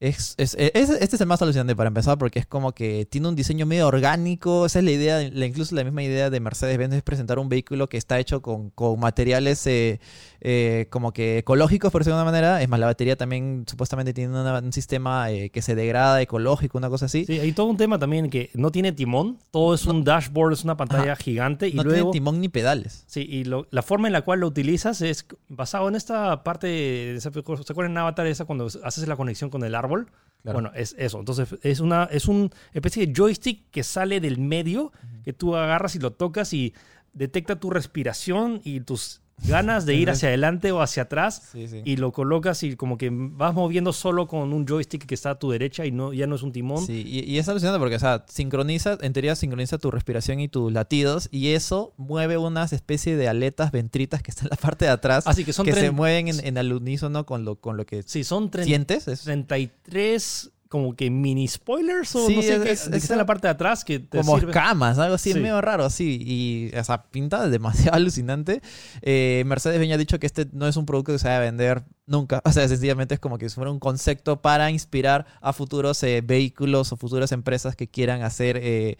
es, es- es- este es el más alucinante para empezar porque es como que tiene un diseño medio orgánico. Esa es la idea, la- incluso la misma idea de Mercedes-Benz es presentar un vehículo que está hecho con, con materiales eh, eh, como que ecológicos, por decirlo de una manera. Es más, la batería también supuestamente tiene una- un sistema eh, que se degrada, ecológico, una cosa así. Sí, hay todo un tema también que no tiene timón. Todo es un dashboard, es una pantalla gigante. Y no luego. tiene timón ni pedales. Sí, y lo- la forma en la cual lo utilizas es basado en esta parte, de esa- ¿se acuerdan en Avatar esa cuando haces la conexión con el árbol? Claro. Bueno, es eso. Entonces es una es un especie de joystick que sale del medio, que tú agarras y lo tocas y detecta tu respiración y tus ganas de ir hacia adelante o hacia atrás Sí, sí. y lo colocas y como que vas moviendo solo con un joystick que está a tu derecha y no ya no es un timón. Sí, y, y es alucinante porque, o sea, sincroniza, en teoría sincroniza tu respiración y tus latidos y eso mueve unas especie de aletas ventritas que están en la parte de atrás Así que son que se mueven en, en al unísono con lo, con lo que Sí, son sientes. Es 33 como que mini spoilers o Sí, no sé es- qué, es- es- está en la parte de atrás que te como sirve. escamas, algo así, Sí. medio raro, así. Y, o sea, pinta demasiado alucinante. Eh, Mercedes venía dicho que este no es un producto que se vaya a vender nunca. O sea, sencillamente es como que fuera un concepto para inspirar a futuros eh, vehículos o futuras empresas que quieran hacer... eh,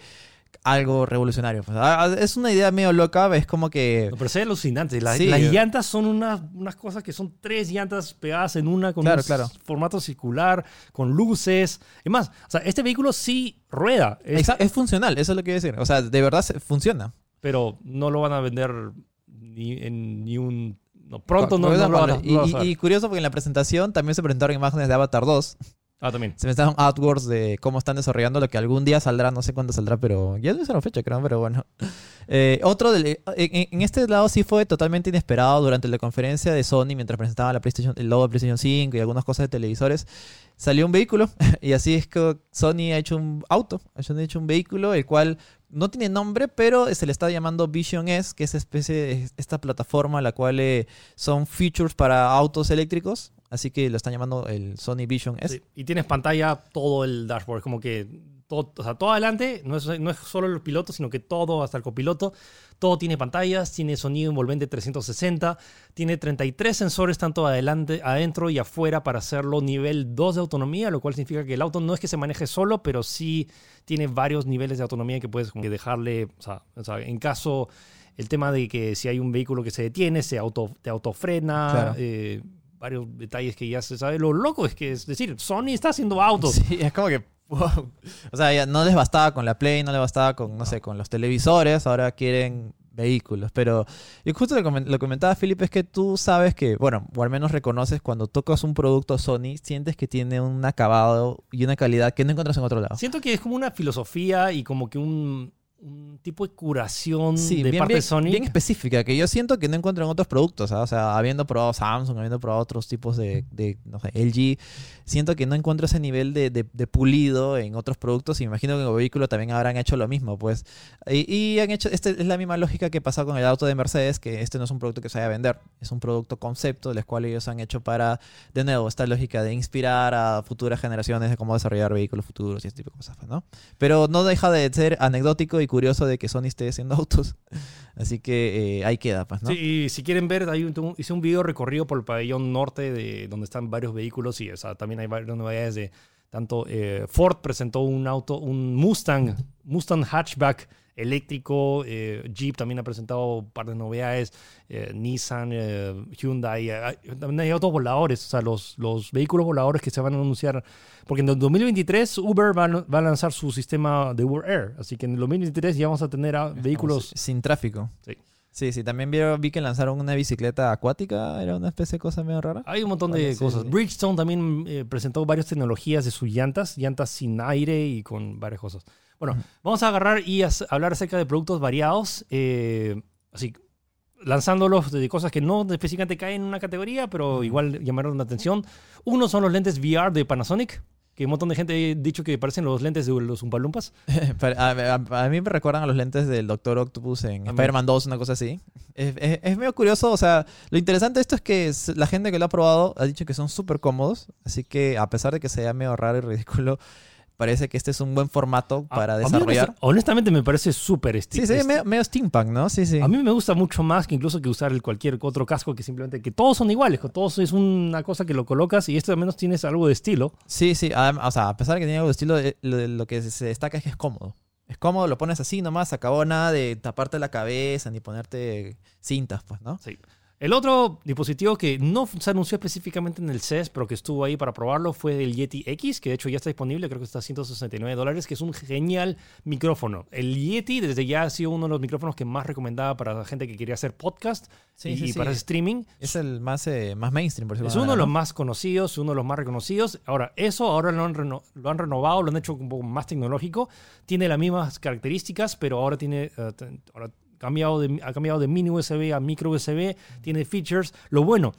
algo revolucionario. Pues, ah, ah, es una idea medio loca, es como que... No, pero es alucinante. La- Sí. Las llantas son unas, unas cosas que son tres llantas pegadas en una con Claro, un claro. formato circular, con luces. Es más, o sea, este vehículo sí rueda, es- Exa- es funcional, eso es lo que quiero decir. O sea, de verdad funciona. pero no lo van a vender ni en ni un... no, pronto no, lo van a, y, y curioso porque en la presentación también se presentaron imágenes de Avatar 2. Ah, también. Se presentaron artworks de cómo están desarrollando lo que algún día saldrá, no sé cuándo saldrá, pero ya no una fecha, creo, pero bueno. Eh, otro del- en, en- este lado sí fue totalmente inesperado durante la conferencia de Sony mientras presentaban la PlayStation, el logo de PlayStation 5 y algunas cosas de televisores. Salió un vehículo y así es que Sony ha hecho un auto, ha hecho un vehículo el cual no tiene nombre, pero se le está llamando Vision S, que es especie de esta plataforma la cual eh, son features para autos eléctricos. Así que lo están llamando el Sony Vision S. Sí, Y tienes pantalla todo el dashboard, como que todo, o sea, todo adelante, no es, no es solo el piloto, sino que todo, hasta el copiloto, todo tiene pantallas, tiene sonido envolvente 360, tiene 33 sensores tanto adelante, adentro y afuera para hacerlo nivel 2 de autonomía, lo cual significa que el auto no es que se maneje solo, pero sí tiene varios niveles de autonomía que puedes como que dejarle, o sea, o sea, en caso el tema de que si hay un vehículo que se detiene, se auto, te autofrena, Claro. eh, varios detalles que ya se sabe. Lo loco es que, es decir, Sony está haciendo autos. Sí, es como que. wow. O sea, ya no les bastaba con la Play, no les bastaba con, no sé, con los televisores, ahora quieren vehículos. Pero y justo lo comentaba Felipe, es que tú sabes que, bueno, o al menos reconoces cuando tocas un producto Sony, sientes que tiene un acabado y una calidad que no encuentras en otro lado. Siento que es como una filosofía y como que un, un tipo de curación Sí, de bien, parte de Sony. bien específica, que yo siento que no encuentro en otros productos. ¿ah? O sea, habiendo probado Samsung, habiendo probado otros tipos de, de, no sé, LG, siento que no encuentro ese nivel de, de- de pulido en otros productos. Y me imagino que en el vehículo también habrán hecho lo mismo. pues Y, y han hecho, este es la misma lógica que pasó con el auto de Mercedes, que este no es un producto que se vaya a vender, es un producto concepto, del cual ellos han hecho para, de nuevo, esta lógica de inspirar a futuras generaciones de cómo desarrollar vehículos futuros y este tipo de cosas, pues, ¿no? Pero no deja de ser anecdótico y curioso de que Sony esté haciendo autos. Así que eh, ahí queda, pues, ¿no? Sí, y si quieren ver, hay un- hice un video recorrido por el pabellón norte de donde están varios vehículos y o sea, también hay varias novedades de tanto eh, Ford presentó un auto, un Mustang, Mustang hatchback eléctrico, eh, Jeep también ha presentado un par de novedades, eh, Nissan, eh, Hyundai, eh, también hay autos voladores, o sea, los, los vehículos voladores que se van a anunciar, porque en el 2023 Uber va, a- va a lanzar su sistema de Uber Air, así que en el 2023 ya vamos a tener a vehículos... Sin tráfico. Sí. Sí, sí. También vi, vi que lanzaron una bicicleta acuática. Era una especie de cosa medio rara. Hay un montón de cosas. sí. Bridgestone también eh, presentó varias tecnologías de sus llantas, llantas sin aire y con varias cosas. Bueno, vamos a agarrar y a hablar acerca de productos variados, eh, así lanzándolos de cosas que no específicamente caen en una categoría, pero igual llamaron la atención. Uno son los lentes VR de Panasonic, que un montón de gente ha dicho que parecen los lentes de los Umpalumpas. A, a- a mí me recuerdan a los lentes del Doctor Octopus en. Spider-Man 2, una cosa así. Es, es- es medio curioso, o sea, lo interesante de esto es que la gente que lo ha probado ha dicho que son súper cómodos, así que a pesar de que sea medio raro y ridículo, parece que este es un buen formato A- para a mí desarrollar. honest- honestamente me parece súper Sí, sí, esti- medio, medio steampunk, ¿no? Sí, sí. A mí me gusta mucho más que incluso que usar el cualquier otro casco que simplemente que todos son iguales, que todos es una cosa que lo colocas y esto al menos tienes algo de estilo. Sí, sí, o sea, a pesar de que tiene algo de estilo, eh, lo, lo que se destaca es que es cómodo. Es cómodo, lo pones así nomás, acabó nada de taparte la cabeza ni ponerte cintas, pues, ¿no? Sí. El otro dispositivo que no se anunció específicamente en el CES, pero que estuvo ahí para probarlo, fue el Yeti X, que de hecho ya está disponible, creo que está a 169 dólares, que es un genial micrófono. El Yeti desde ya ha sido uno de los micrófonos que más recomendaba para la gente que quería hacer podcast Sí, y, sí, y sí. para streaming. Es el más, eh, más mainstream, por decirlo Es uno de los más conocidos, uno de los más reconocidos. Ahora, eso ahora lo han, reno- lo han renovado, lo han hecho un poco más tecnológico. Tiene las mismas características, pero ahora tiene t- ahora cambiado de, ha cambiado de mini USB a micro USB. Tiene features. Lo bueno,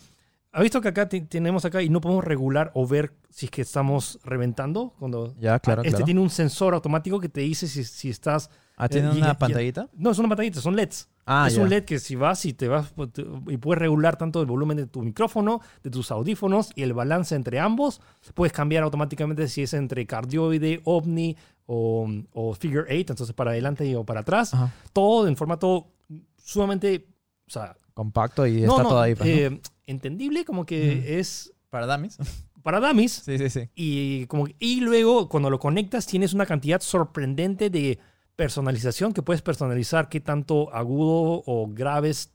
¿ha visto que acá te- tenemos acá y no podemos regular o ver si es que estamos reventando? Cuando. Ya, claro, este claro. tiene un sensor automático que te dice si, si estás... Ah, ¿tiene eh, una pantallita? No, es una pantallita, son LEDs. Ah, es ya. un LED que si vas y te vas pues, te- y puedes regular tanto el volumen de tu micrófono, de tus audífonos y el balance entre ambos. Puedes cambiar automáticamente si es entre cardioide, ovni o, o figure eight, entonces para adelante y o para atrás. Ajá. Todo en formato sumamente, o sea, Compacto y no, está no, todo ahí. pues, ¿no? eh, entendible, como que es Para dummies. para dummies. sí, sí, sí. Y, como, y luego cuando lo conectas tienes una cantidad sorprendente de personalización, que puedes personalizar qué tanto agudo o graves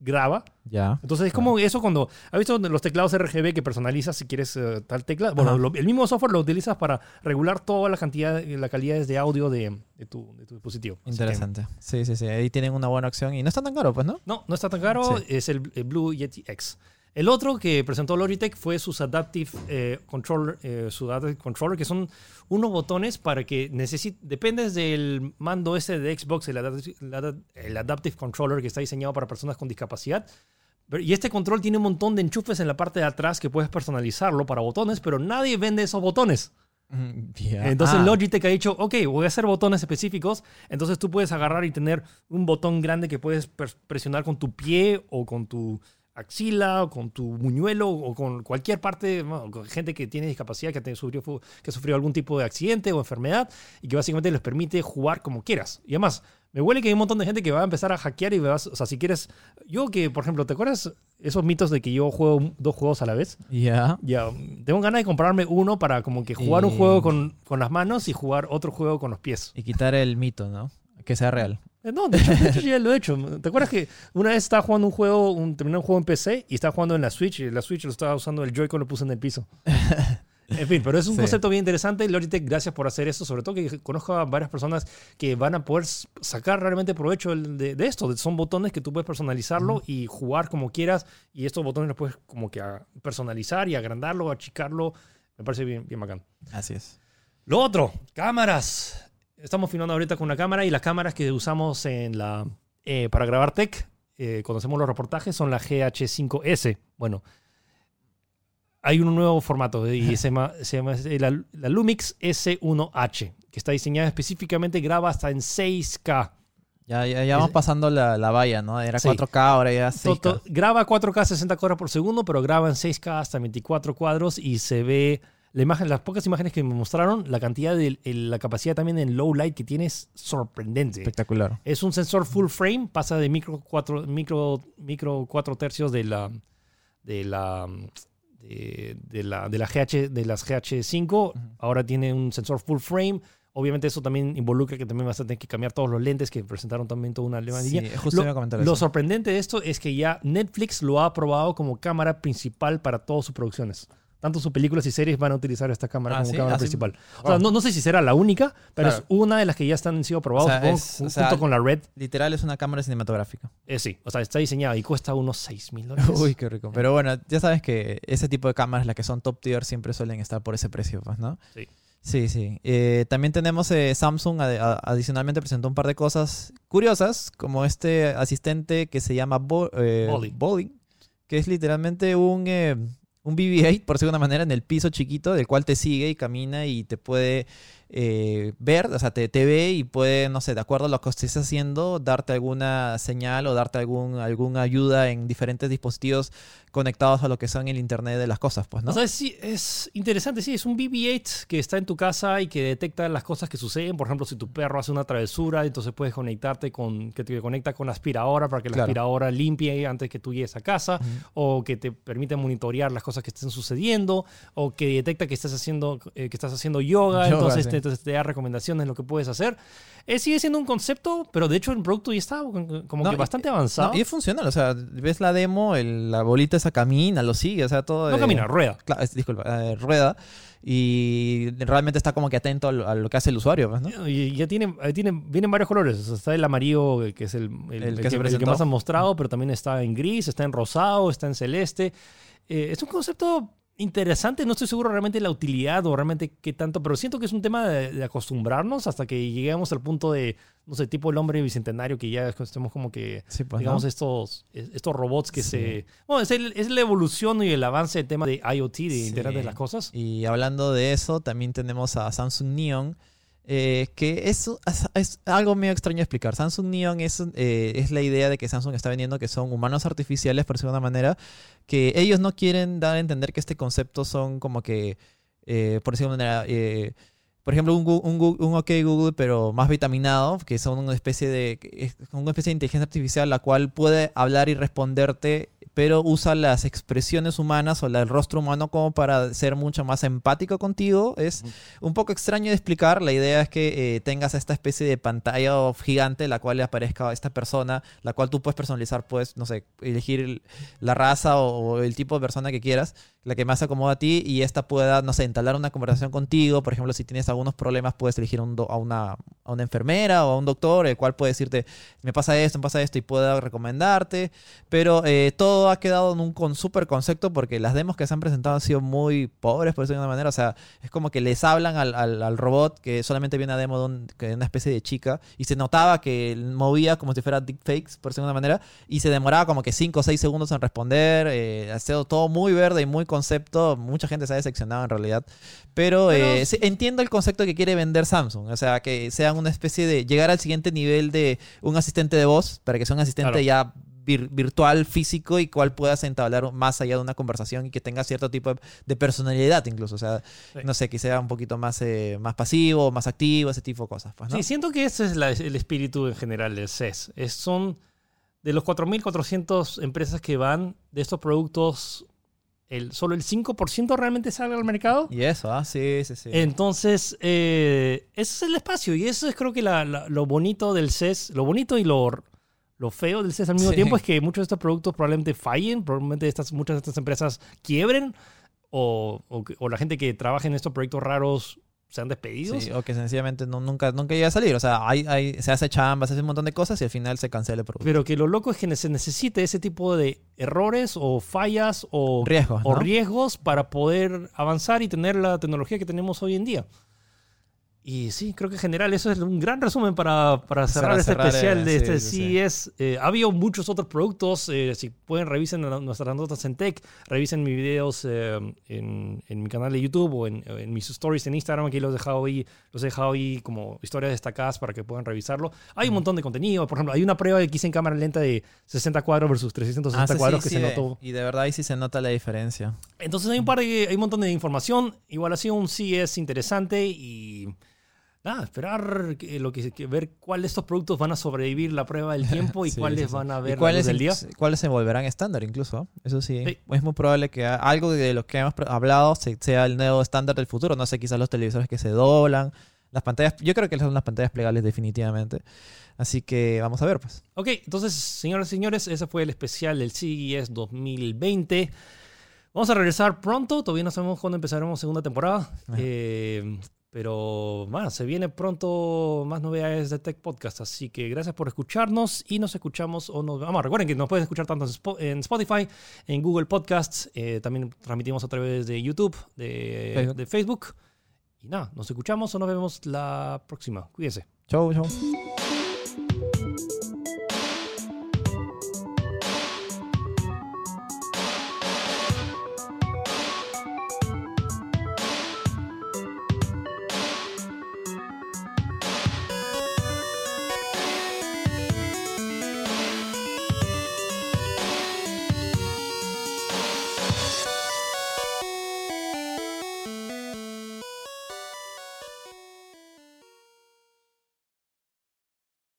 graba. Ya. Entonces es como eso cuando... ¿Has visto los teclados RGB que personalizas si quieres eh, tal tecla? Bueno, lo- el mismo software lo utilizas para regular toda la cantidad, la calidad de audio de, de tu, de tu dispositivo. Que- Interesante. Sí, sí, sí. Ahí tienen una buena opción y no está tan caro, pues, ¿no? no, no está tan caro. Sí. Es el, el Blue Yeti X. El otro que presentó Logitech fue sus Adaptive eh, Controller, eh, su Adaptive Controller, que son unos botones para que necesites, dependes del mando ese de Xbox, el Adaptive, el Adaptive Controller que está diseñado para personas con discapacidad. Y este control tiene un montón de enchufes en la parte de atrás que puedes personalizarlo para botones, pero nadie vende esos botones. Mm, ya. Entonces Ah, Logitech ha dicho, ok, voy a hacer botones específicos. Entonces tú puedes agarrar y tener un botón grande que puedes presionar con tu pie o con tu axila o con tu muñuelo o con cualquier parte, bueno, con gente que tiene discapacidad, que, te sufrió, fu- que sufrió algún tipo de accidente o enfermedad y que básicamente les permite jugar como quieras. Y además, me huele que hay un montón de gente que va a empezar a hackear y vas, o sea, si quieres, yo que, por ejemplo, ¿te acuerdas esos mitos de que yo juego dos juegos a la vez? Ya. Ya, tengo ganas de comprarme uno para como que jugar un juego con, con las manos y jugar otro juego con los pies. Y quitar el mito, ¿no? Que sea real. Eh, No, de hecho, de hecho ya lo he hecho. ¿Te acuerdas que una vez estaba jugando un juego, un, terminé un juego en PC y estaba jugando en la Switch y la Switch lo estaba usando el Joy-Con lo puse en el piso? En fin, pero es un Sí. concepto bien interesante. Logitech, gracias por hacer esto. Sobre todo que conozco a varias personas que van a poder sacar realmente provecho de, de esto. Son botones que tú puedes personalizarlo y jugar como quieras. Y estos botones los puedes como que personalizar y agrandarlo, achicarlo. Me parece bien, bien bacán. Así es. Lo otro, cámaras. Estamos filmando ahorita con una cámara y las cámaras que usamos en la, eh, para grabar tech, eh, cuando hacemos los reportajes, son la GH5S. Bueno, hay un nuevo formato y se llama, se llama la, la Lumix S1H, que está diseñada específicamente, graba hasta en 6K. Ya, ya, ya vamos pasando la, la valla, ¿no? Era Sí. 4K, ahora ya 6K. To- to- graba 4K 60 cuadros por segundo, pero graba en 6K hasta 24 cuadros y se ve la imagen, las pocas imágenes que me mostraron, la cantidad de el- la capacidad también en low light que tiene es sorprendente. Espectacular. Es un sensor full frame, pasa de micro 4 micro micro 4 tercios de la de la de, de la de la GH de las GH5, ahora tiene un sensor full frame. Obviamente eso también involucra que también vas a tener que cambiar todos los lentes que presentaron también toda una Sí, levadilla. justo Lo- iba a comentar Lo eso. sorprendente de esto es que ya Netflix lo ha aprobado como cámara principal para todas sus producciones. Tanto sus películas y series van a utilizar esta cámara Ah, como ¿sí? cámara Ah, sí. principal. O sea, no, no sé si será la única, pero Claro. es una de las que ya están sido aprobados O sea, o junto sea, con la Red. Literal es una cámara cinematográfica. Eh, sí, o sea, está diseñada y cuesta unos 6 mil dólares. Uy, qué rico. Pero bueno, ya sabes que ese tipo de cámaras, las que son top tier, siempre suelen estar por ese precio, pues, ¿no? Sí. Sí, sí. Eh, también tenemos eh, Samsung, adicionalmente presentó un par de cosas curiosas, como este asistente que se llama Bo- eh. Bolly, que es literalmente un, un BB-8, por decirlo de una manera, en el piso chiquito, del cual te sigue y camina y te puede eh, ver, o sea, te, te ve y puede, no sé, de acuerdo a lo que estés haciendo, darte alguna señal o darte algún, alguna ayuda en diferentes dispositivos conectados a lo que son el Internet de las cosas, pues, ¿no? O sea, es interesante, sí, es un BB-8 que está en tu casa y que detecta las cosas que suceden. Por ejemplo, si tu perro hace una travesura, entonces puedes conectarte con, que te conecta con la aspiradora para que la Claro. aspiradora limpie antes que tú llegues a casa, o que te permite monitorear las cosas que estén sucediendo, o que detecta que estás haciendo, eh, que estás haciendo yoga, Yoga, entonces, sí. te, entonces te da recomendaciones lo que puedes hacer. Eh, sigue siendo un concepto, pero de hecho el producto ya está como No, que bastante avanzado. No, No, y es funcional, o sea, ves la demo, el- la bolita esa camina, lo sigue, o sea, todo... de- camina, rueda. Cla- es- disculpa, eh, rueda y realmente está como que atento a lo, a lo que hace el usuario, pues, ¿no? Y ya tiene, eh, tiene, vienen varios colores. O sea, está el amarillo, eh, que es el, el- El que el que más han mostrado, pero también está en gris, está en rosado, está en celeste. Eh, es un concepto interesante. No estoy seguro realmente de la utilidad o realmente qué tanto, pero siento que es un tema de, de acostumbrarnos hasta que lleguemos al punto de, no sé, tipo el hombre bicentenario, que ya estemos como que Sí, pues, digamos, ¿no? estos, estos robots que Sí. se... Bueno, es, el- es la evolución y el avance del tema de IoT, de Sí. Internet de las Cosas. Y hablando de eso, también tenemos a Samsung Neon, eh, que es, es- algo medio extraño de explicar. Samsung Neon es, eh, es la idea de que Samsung está vendiendo que son humanos artificiales, por decirlo de una manera, que ellos no quieren dar a entender que este concepto son como que, eh, por decirlo de una manera, eh, por ejemplo, un, un, un OK Google, pero más vitaminado, que son una especie de, una especie de inteligencia artificial la cual puede hablar y responderte, pero usa las expresiones humanas o la- el rostro humano como para ser mucho más empático contigo. Es un poco extraño de explicar. La idea es que eh, tengas esta especie de pantalla gigante, la cual le aparezca esta persona, la cual tú puedes personalizar, puedes, no sé, elegir el- la raza o, o el tipo de persona que quieras, la que más se acomoda a ti, y esta pueda, no sé, entablar una conversación contigo. Por ejemplo, si tienes algunos problemas, puedes elegir un do- a, una, a una enfermera o a un doctor, el cual puede decirte, me pasa esto, me pasa esto, y pueda recomendarte. Pero eh, todo ha quedado en un con super concepto porque las demos que se han presentado han sido muy pobres, por decirlo de una manera. O sea, es como que les hablan al, al- al robot que solamente viene una demo de, un- de una especie de chica y se notaba que movía como si fuera deepfakes, por decirlo de una manera, y se demoraba como que 5 o 6 segundos en responder. Eh, ha sido todo muy verde y muy concepto. Mucha gente se ha decepcionado en realidad. Pero, Pero eh, entiendo el concepto que quiere vender Samsung. O sea, que sean una especie de llegar al siguiente nivel de un asistente de voz para que sea un asistente Claro. ya vir- virtual, físico y cual puedas entablar más allá de una conversación y que tenga cierto tipo de, de personalidad incluso. O sea, Sí. no sé, que sea un poquito más, eh, más pasivo, más activo, ese tipo de cosas. Pues, ¿no? Sí, siento que ese es la- el espíritu en general del CES. Es, son de los 4.400 empresas que van de estos productos, el, solo el 5% realmente sale al mercado. Y eso, ah, sí, sí, sí. Entonces, eh, ese es el espacio y eso es creo que la- la- lo bonito del CES, lo bonito y lo, lo feo del CES al mismo Sí. tiempo es que muchos de estos productos probablemente fallen, probablemente estas, muchas de estas empresas quiebren o, o o la gente que trabaja en estos proyectos raros sean despedidos. Sí, o que sencillamente no, nunca, nunca llega a salir. O sea, hay, hay- se hace chamba, se hace un montón de cosas y al final se cancela el producto. Pero que lo loco es que se necesite ese tipo de errores o fallas o, Riesgos, o ¿no? riesgos para poder avanzar y tener la tecnología que tenemos hoy en día. Y sí, creo que en general eso es un gran resumen para, para cerrar este cerrar, especial eh, de este sí. CES. Eh, ha habido muchos otros productos. eh, si pueden, revisen nuestras notas en tech, revisen mis videos eh, en, en mi canal de YouTube o en, en mis stories en Instagram. Aquí los he dejado ahí, los he dejado ahí como historias destacadas para que puedan revisarlo. Hay un montón de contenido. Por ejemplo, hay una prueba que hice en cámara lenta de 60 cuadros versus 360 Ah, sí, cuadros sí, que se eh, notó. Y de verdad ahí sí se nota la diferencia. Entonces hay un par de, hay un montón de información. Igual ha sido un CES interesante y nada, esperar que- lo que, que ver cuáles de estos productos van a sobrevivir la prueba del tiempo y Sí, cuáles sí, sí. van a ¿Y ver cuáles, del día. cuáles se volverán estándar incluso? ¿no? Eso sí, es muy probable que algo de lo que hemos hablado se- sea el nuevo estándar del futuro. No sé, quizás los televisores que se doblan, las pantallas, yo creo que son las pantallas plegables definitivamente. Así que vamos a ver, pues. Ok, entonces, señoras y señores, ese fue el especial del CES 2020. Vamos a regresar pronto, todavía no sabemos cuándo empezaremos segunda temporada. Eh, pero bueno, se viene pronto más novedades de Tech Podcast. Así que gracias por escucharnos y nos escuchamos o nos vamos. Recuerden que nos pueden escuchar tanto en Spo- en Spotify, en Google Podcasts, eh, también transmitimos a través de YouTube, de Facebook. de Facebook. Y nada, nos escuchamos o nos vemos la próxima. Cuídense. Chau, chau.